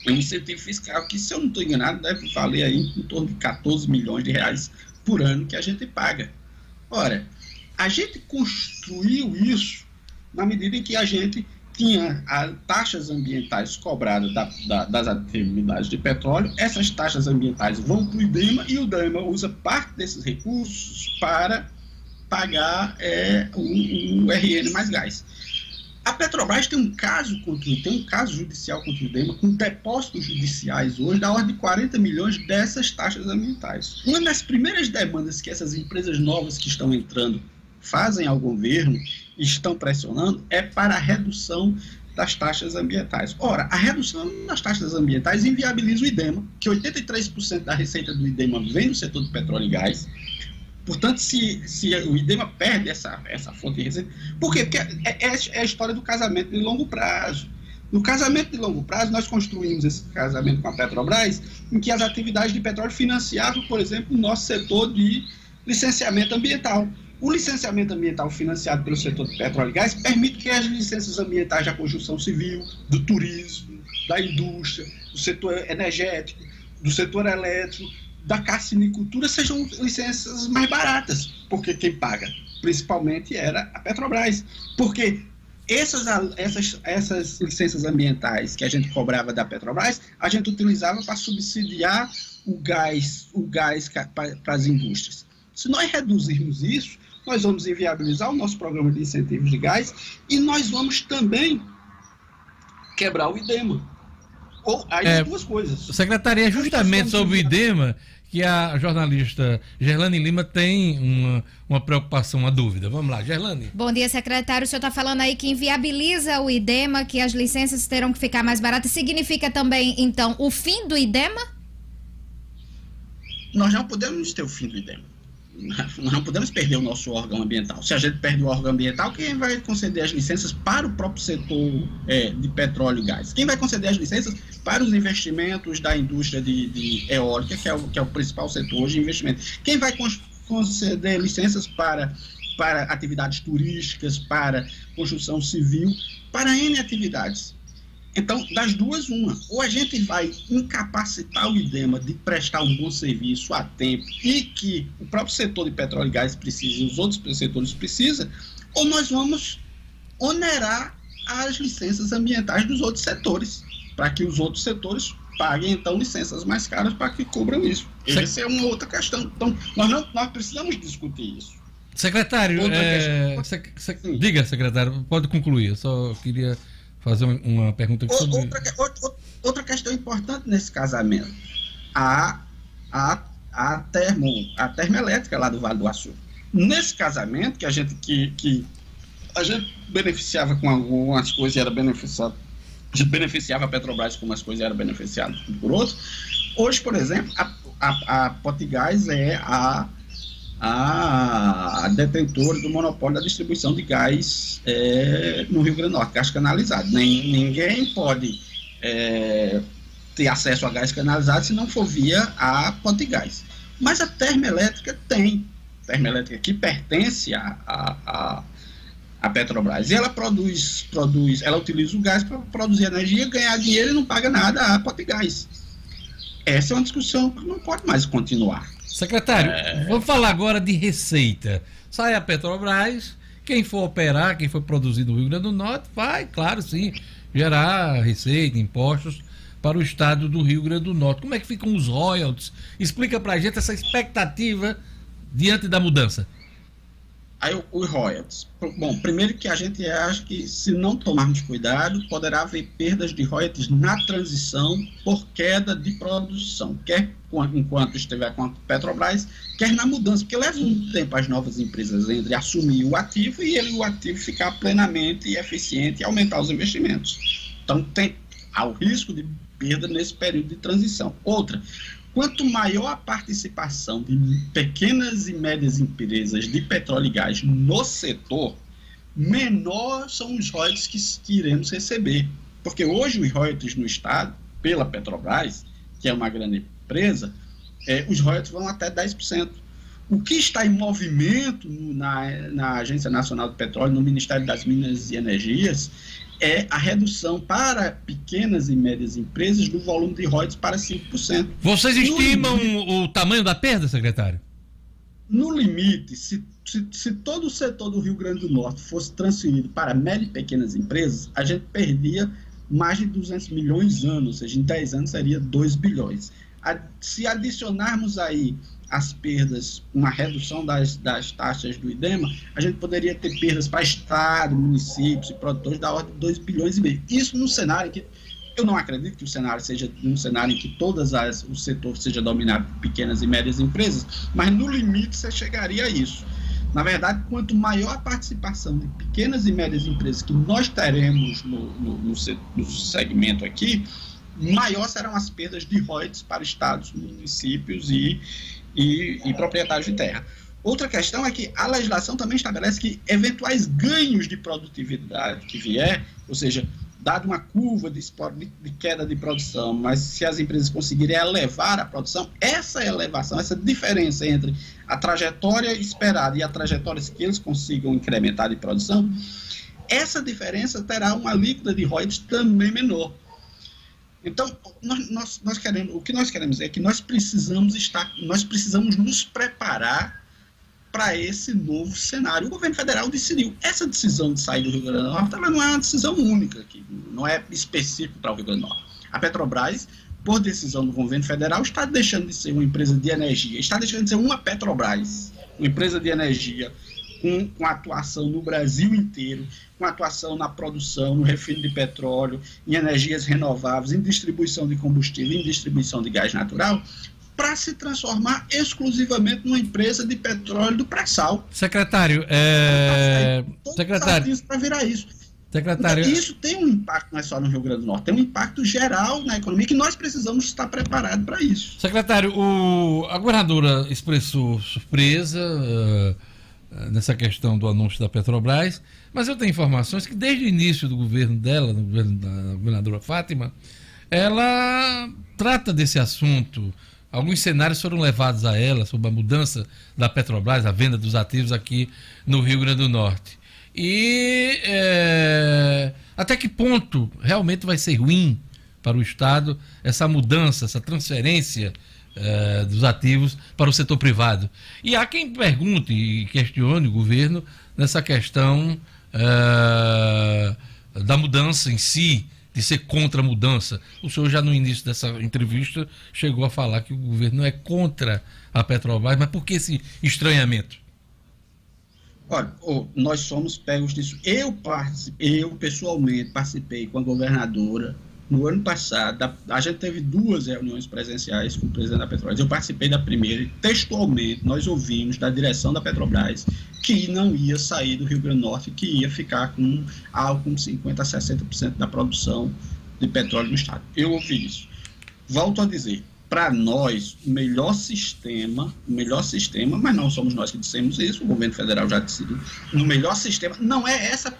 O incentivo fiscal, que se eu não estou enganado, deve valer aí em torno de 14 milhões de reais por ano que a gente paga. Ora, a gente construiu isso na medida em que a gente tinha a, taxas ambientais cobradas da, da, das atividades de petróleo, essas taxas ambientais vão para o IDEMA e o IDEMA usa parte desses recursos para pagar é, o, o RN mais gás. A Petrobras tem um caso contra tem um caso judicial contra o DEMA com depósitos judiciais hoje da ordem de 40 milhões dessas taxas ambientais. Uma das primeiras demandas que essas empresas novas que estão entrando fazem ao governo e estão pressionando é para a redução das taxas ambientais. Ora, a redução das taxas ambientais inviabiliza o IDEMA, que 83% da receita do IDEMA vem do setor do petróleo e gás, Portanto, se, se o IDEMA perde essa, essa fonte de receita, por quê? Porque é, é, é, a história do casamento de longo prazo. No casamento de longo prazo, nós construímos esse casamento com a Petrobras, em que as atividades de petróleo financiavam, por exemplo, o nosso setor de licenciamento ambiental. O licenciamento ambiental financiado pelo setor de petróleo e gás permite que as licenças ambientais da construção civil, do turismo, da indústria, do setor energético, do setor elétrico, da carcinicultura sejam licenças mais baratas, porque quem paga principalmente era a Petrobras. Porque essas, essas, essas licenças ambientais que a gente cobrava da Petrobras, a gente utilizava para subsidiar o gás, o gás para as indústrias. Se nós reduzirmos isso, nós vamos inviabilizar o nosso programa de incentivos de gás e nós vamos também quebrar o IDEMA. Ou aí é, duas coisas. Secretaria, justamente sobre o IDEMA, que a jornalista Gerlane Lima tem uma, uma preocupação, uma dúvida. Vamos lá, Gerlane. Bom dia, secretário. O senhor está falando aí que inviabiliza o IDEMA, que as licenças terão que ficar mais baratas. Significa também, então, o fim do IDEMA? Nós não podemos ter o fim do IDEMA. Nós não podemos perder o nosso órgão ambiental. Se a gente perde o órgão ambiental, quem vai conceder as licenças para o próprio setor é, de petróleo e gás? Quem vai conceder as licenças para os investimentos da indústria de, de eólica, que é, o, que é o principal setor de investimento? Quem vai conceder licenças para, para atividades turísticas, para construção civil, para N atividades? Então, das duas, uma. Ou a gente vai incapacitar o IDEMA de prestar um bom serviço a tempo e que o próprio setor de petróleo e gás precisa e os outros setores precisam, ou nós vamos onerar as licenças ambientais dos outros setores, para que os outros setores paguem, então, licenças mais caras para que cobram isso. Essa é uma outra questão. Então, nós, não, nós precisamos discutir isso. Secretário, é... sec, sec, diga, secretário, pode concluir. Eu só queria fazer uma pergunta sobre... outra, outra questão importante nesse casamento. A, a, a, termo, a termoelétrica lá do Vale do Açúcar. Nesse casamento, que a gente, que, que a gente beneficiava com algumas coisas e era beneficiado, a gente beneficiava a Petrobras com umas coisas e era beneficiado por outras. Hoje, por exemplo, a, a, a Potigás é a a detentora do monopólio da distribuição de gás é, no Rio Grande do Norte, gás canalizado. Nem, ninguém pode é, ter acesso a gás canalizado se não for via a Ponte Gás. Mas a termoelétrica tem. Termoelétrica que pertence a, a, a, a Petrobras. E ela produz, produz, ela utiliza o gás para produzir energia, ganhar dinheiro e não paga nada a Ponte Gás. Essa é uma discussão que não pode mais continuar. Secretário, é... vamos falar agora de receita. Sai a Petrobras, quem for operar, quem for produzir no Rio Grande do Norte, vai, claro, sim, gerar receita, impostos para o estado do Rio Grande do Norte. Como é que ficam os royalties? Explica para a gente essa expectativa diante da mudança. Aí os royalties. Bom, primeiro que a gente acha que se não tomarmos cuidado, poderá haver perdas de royalties na transição por queda de produção, quer enquanto estiver com a Petrobras, quer na mudança, porque leva um tempo as novas empresas entre assumir o ativo e ele o ativo ficar plenamente eficiente e aumentar os investimentos. Então tem há o risco de perda nesse período de transição. Outra, Quanto maior a participação de pequenas e médias empresas de petróleo e gás no setor, menor são os royalties que, iremos receber. Porque hoje os royalties no Estado, pela Petrobras, que é uma grande empresa, é, os royalties vão até 10%. O que está em movimento na, na Agência Nacional do Petróleo, no Ministério das Minas e Energias, é a redução para pequenas e médias empresas do volume de royalties para 5%. Vocês estimam limite, o tamanho da perda, secretário? No limite, se, se, se, todo o setor do Rio Grande do Norte fosse transferido para médias e pequenas empresas, a gente perdia mais de 200 milhões anos, ou seja, em 10 anos seria 2 bilhões. A, se adicionarmos aí as perdas, uma redução das, das taxas do IDEMA, a gente poderia ter perdas para Estado, municípios e produtores da ordem de 2 bilhões e meio. Isso num cenário que eu não acredito que o cenário seja um cenário em que todas as, o setor seja dominado por pequenas e médias empresas, mas no limite você chegaria a isso. Na verdade, quanto maior a participação de pequenas e médias empresas que nós teremos no, no, no, no segmento aqui, maior serão as perdas de royalties para estados, municípios e, e, e proprietários de terra. Outra questão é que a legislação também estabelece que eventuais ganhos de produtividade que vier, ou seja, dado uma curva de, de, queda de produção, mas se as empresas conseguirem elevar a produção, essa elevação, essa diferença entre a trajetória esperada e a trajetória que eles consigam incrementar de produção, essa diferença terá uma alíquota de royalties também menor. Então, nós, nós, queremos, o que nós queremos é que nós precisamos estar, nós precisamos nos preparar para esse novo cenário. O governo federal decidiu. Essa decisão de sair do Rio Grande do Norte ela não é uma decisão única, que não é específica para o Rio Grande do Norte. A Petrobras, por decisão do governo federal, está deixando de ser uma empresa de energia, está deixando de ser uma Petrobras, uma empresa de energia com, com atuação no Brasil inteiro, com atuação na produção, no refino de petróleo, em energias renováveis, em distribuição de combustível, em distribuição de gás natural, para se transformar exclusivamente numa empresa de petróleo do pré-sal. Secretário, é... secretário, para virar isso. Secretário. Então, isso tem um impacto não é só no Rio Grande do Norte, tem um impacto geral na economia que nós precisamos estar preparados para isso. Secretário, o... a governadora expressou surpresa. Uh nessa questão do anúncio da Petrobras, mas eu tenho informações que desde o início do governo dela, no governo da governadora Fátima, ela trata desse assunto. Alguns cenários foram levados a ela sobre a mudança da Petrobras, a venda dos ativos aqui no Rio Grande do Norte. E é, até que ponto realmente vai ser ruim para o Estado essa mudança, essa transferência eh, dos ativos para o setor privado. E há quem pergunte e questione o governo nessa questão eh, da mudança em si, de ser contra a mudança. O senhor já no início dessa entrevista chegou a falar que o governo é contra a Petrobras, mas por que esse estranhamento? Olha, nós somos pegos disso. Eu, eu pessoalmente participei com a governadora no ano passado, a, gente teve duas reuniões presenciais com o presidente da Petrobras. Eu participei da primeira e, textualmente, nós ouvimos da direção da Petrobras que não ia sair do Rio Grande do Norte, que ia ficar com algo como 50% a 60% da produção de petróleo no estado. Eu ouvi isso. Volto a dizer, para nós, o melhor sistema, o melhor sistema, mas não somos nós que dissemos isso, o governo federal já decidiu, o melhor sistema não é essa,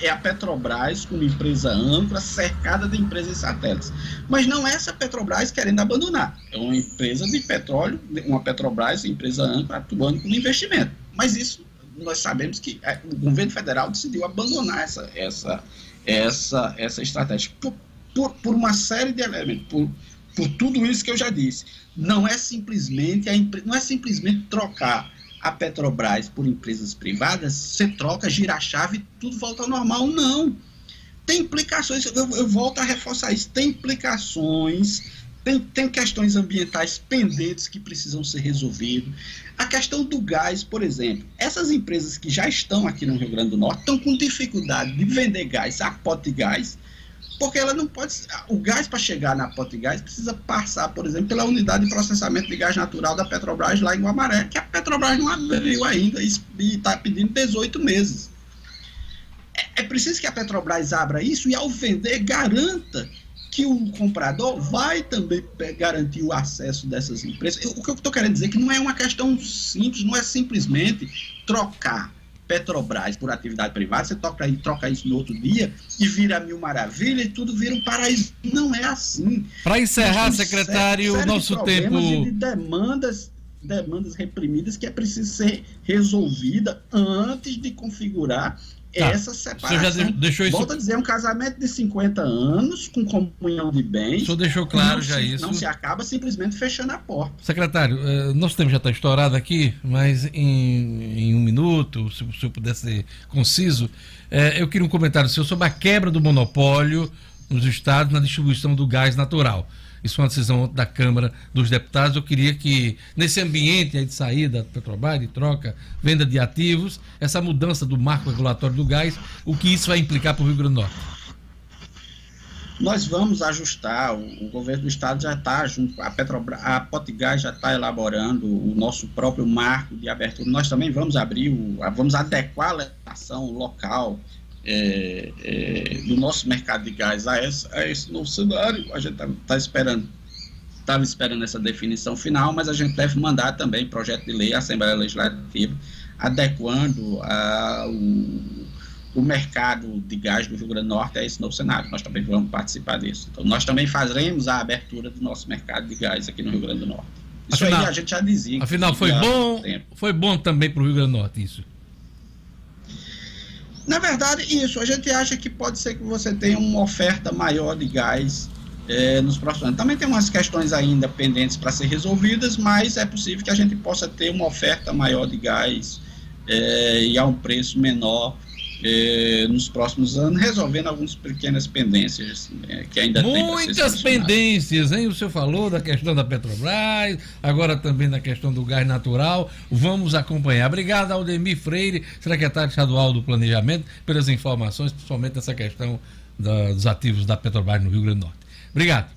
é a Petrobras como empresa âncora, cercada de empresas satélites. Mas não é essa Petrobras querendo abandonar. É uma empresa de petróleo, uma Petrobras, empresa âncora, atuando com investimento. Mas isso, nós sabemos que é, o governo federal decidiu abandonar essa, essa, essa, essa estratégia. Por, por, por uma série de elementos, por, por tudo isso que eu já disse. Não é simplesmente, a, não é simplesmente trocar a Petrobras por empresas privadas, você troca, gira a chave tudo volta ao normal. Não. Tem implicações, eu, eu volto a reforçar isso, tem implicações, tem, tem questões ambientais pendentes que precisam ser resolvidas. A questão do gás, por exemplo, essas empresas que já estão aqui no Rio Grande do Norte estão com dificuldade de vender gás a pote de gás, porque ela não pode. O gás para chegar na Pote Gás precisa passar, por exemplo, pela unidade de processamento de gás natural da Petrobras lá em Guamaré, que a Petrobras não abriu ainda e está pedindo 18 meses. É, é preciso que a Petrobras abra isso e, ao vender, garanta que o comprador vai também garantir o acesso dessas empresas. O que eu estou querendo dizer é que não é uma questão simples, não é simplesmente trocar Petrobras por atividade privada, você toca, troca isso no outro dia e vira mil maravilha e tudo vira um paraíso. Não é assim. Para encerrar, secretário, o nosso tempo. De demandas, demandas reprimidas que é preciso ser resolvida antes de configurar Tá. essa separação. já deixou isso... Volto a dizer, é um casamento de 50 anos, com comunhão de bens. O senhor deixou claro já se, isso. Não se acaba simplesmente fechando a porta. Secretário, uh, nosso tempo já está estourado aqui, mas em, em, um minuto, se o senhor pudesse ser conciso, uh, eu queria um comentário seu sobre a quebra do monopólio nos estados na distribuição do gás natural. Isso é uma decisão da Câmara dos Deputados. Eu queria que, nesse ambiente de saída da Petrobras, de troca, venda de ativos, essa mudança do marco regulatório do gás, o que isso vai implicar para o Rio Grande do Norte? Nós vamos ajustar, o, governo do estado já está junto, a Petrobras, a Potigás já está elaborando o nosso próprio marco de abertura. Nós também vamos abrir, o, vamos adequar a legislação local é, é, do nosso mercado de gás a esse, a esse novo cenário. A gente está tá esperando, estava esperando essa definição final, mas a gente deve mandar também projeto de lei à Assembleia Legislativa, adequando a, o, o mercado de gás do Rio Grande do Norte a esse novo cenário. Nós também vamos participar disso. Então, nós também faremos a abertura do nosso mercado de gás aqui no Rio Grande do Norte. Isso afinal, aí a gente já dizia. Afinal, foi bom, foi bom também para o Rio Grande do Norte isso. Na verdade, isso. A gente acha que pode ser que você tenha uma oferta maior de gás é, nos próximos anos. Também tem umas questões ainda pendentes para ser resolvidas, mas é possível que a gente possa ter uma oferta maior de gás é, e a um preço menor eh, nos próximos anos, resolvendo algumas pequenas pendências eh, que ainda Muitas pendências, hein? O senhor falou da questão da Petrobras, agora também da questão do gás natural. Vamos acompanhar. Obrigado, Aldemir Freire, secretário estadual do Planejamento, pelas informações, principalmente essa questão da, dos ativos da Petrobras no Rio Grande do Norte. Obrigado.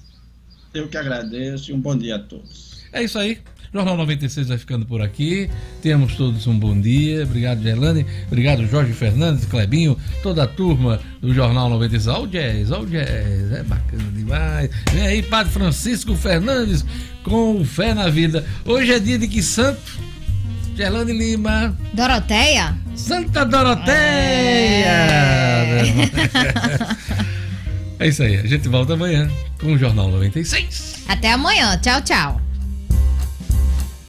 Eu que agradeço e um bom dia a todos. É isso aí. Jornal 96 vai ficando por aqui. Tenhamos todos um bom dia. Obrigado, Gerlane. Obrigado, Jorge Fernandes, Clebinho, toda a turma do Jornal 96. Olha o jazz, olha o jazz. É bacana demais. Vem aí, Padre Francisco Fernandes, com fé na vida. Hoje é dia de que santo? Gerlane Lima. Doroteia? Santa Doroteia! É. é isso aí. A gente volta amanhã com o Jornal 96. Até amanhã. Tchau, tchau.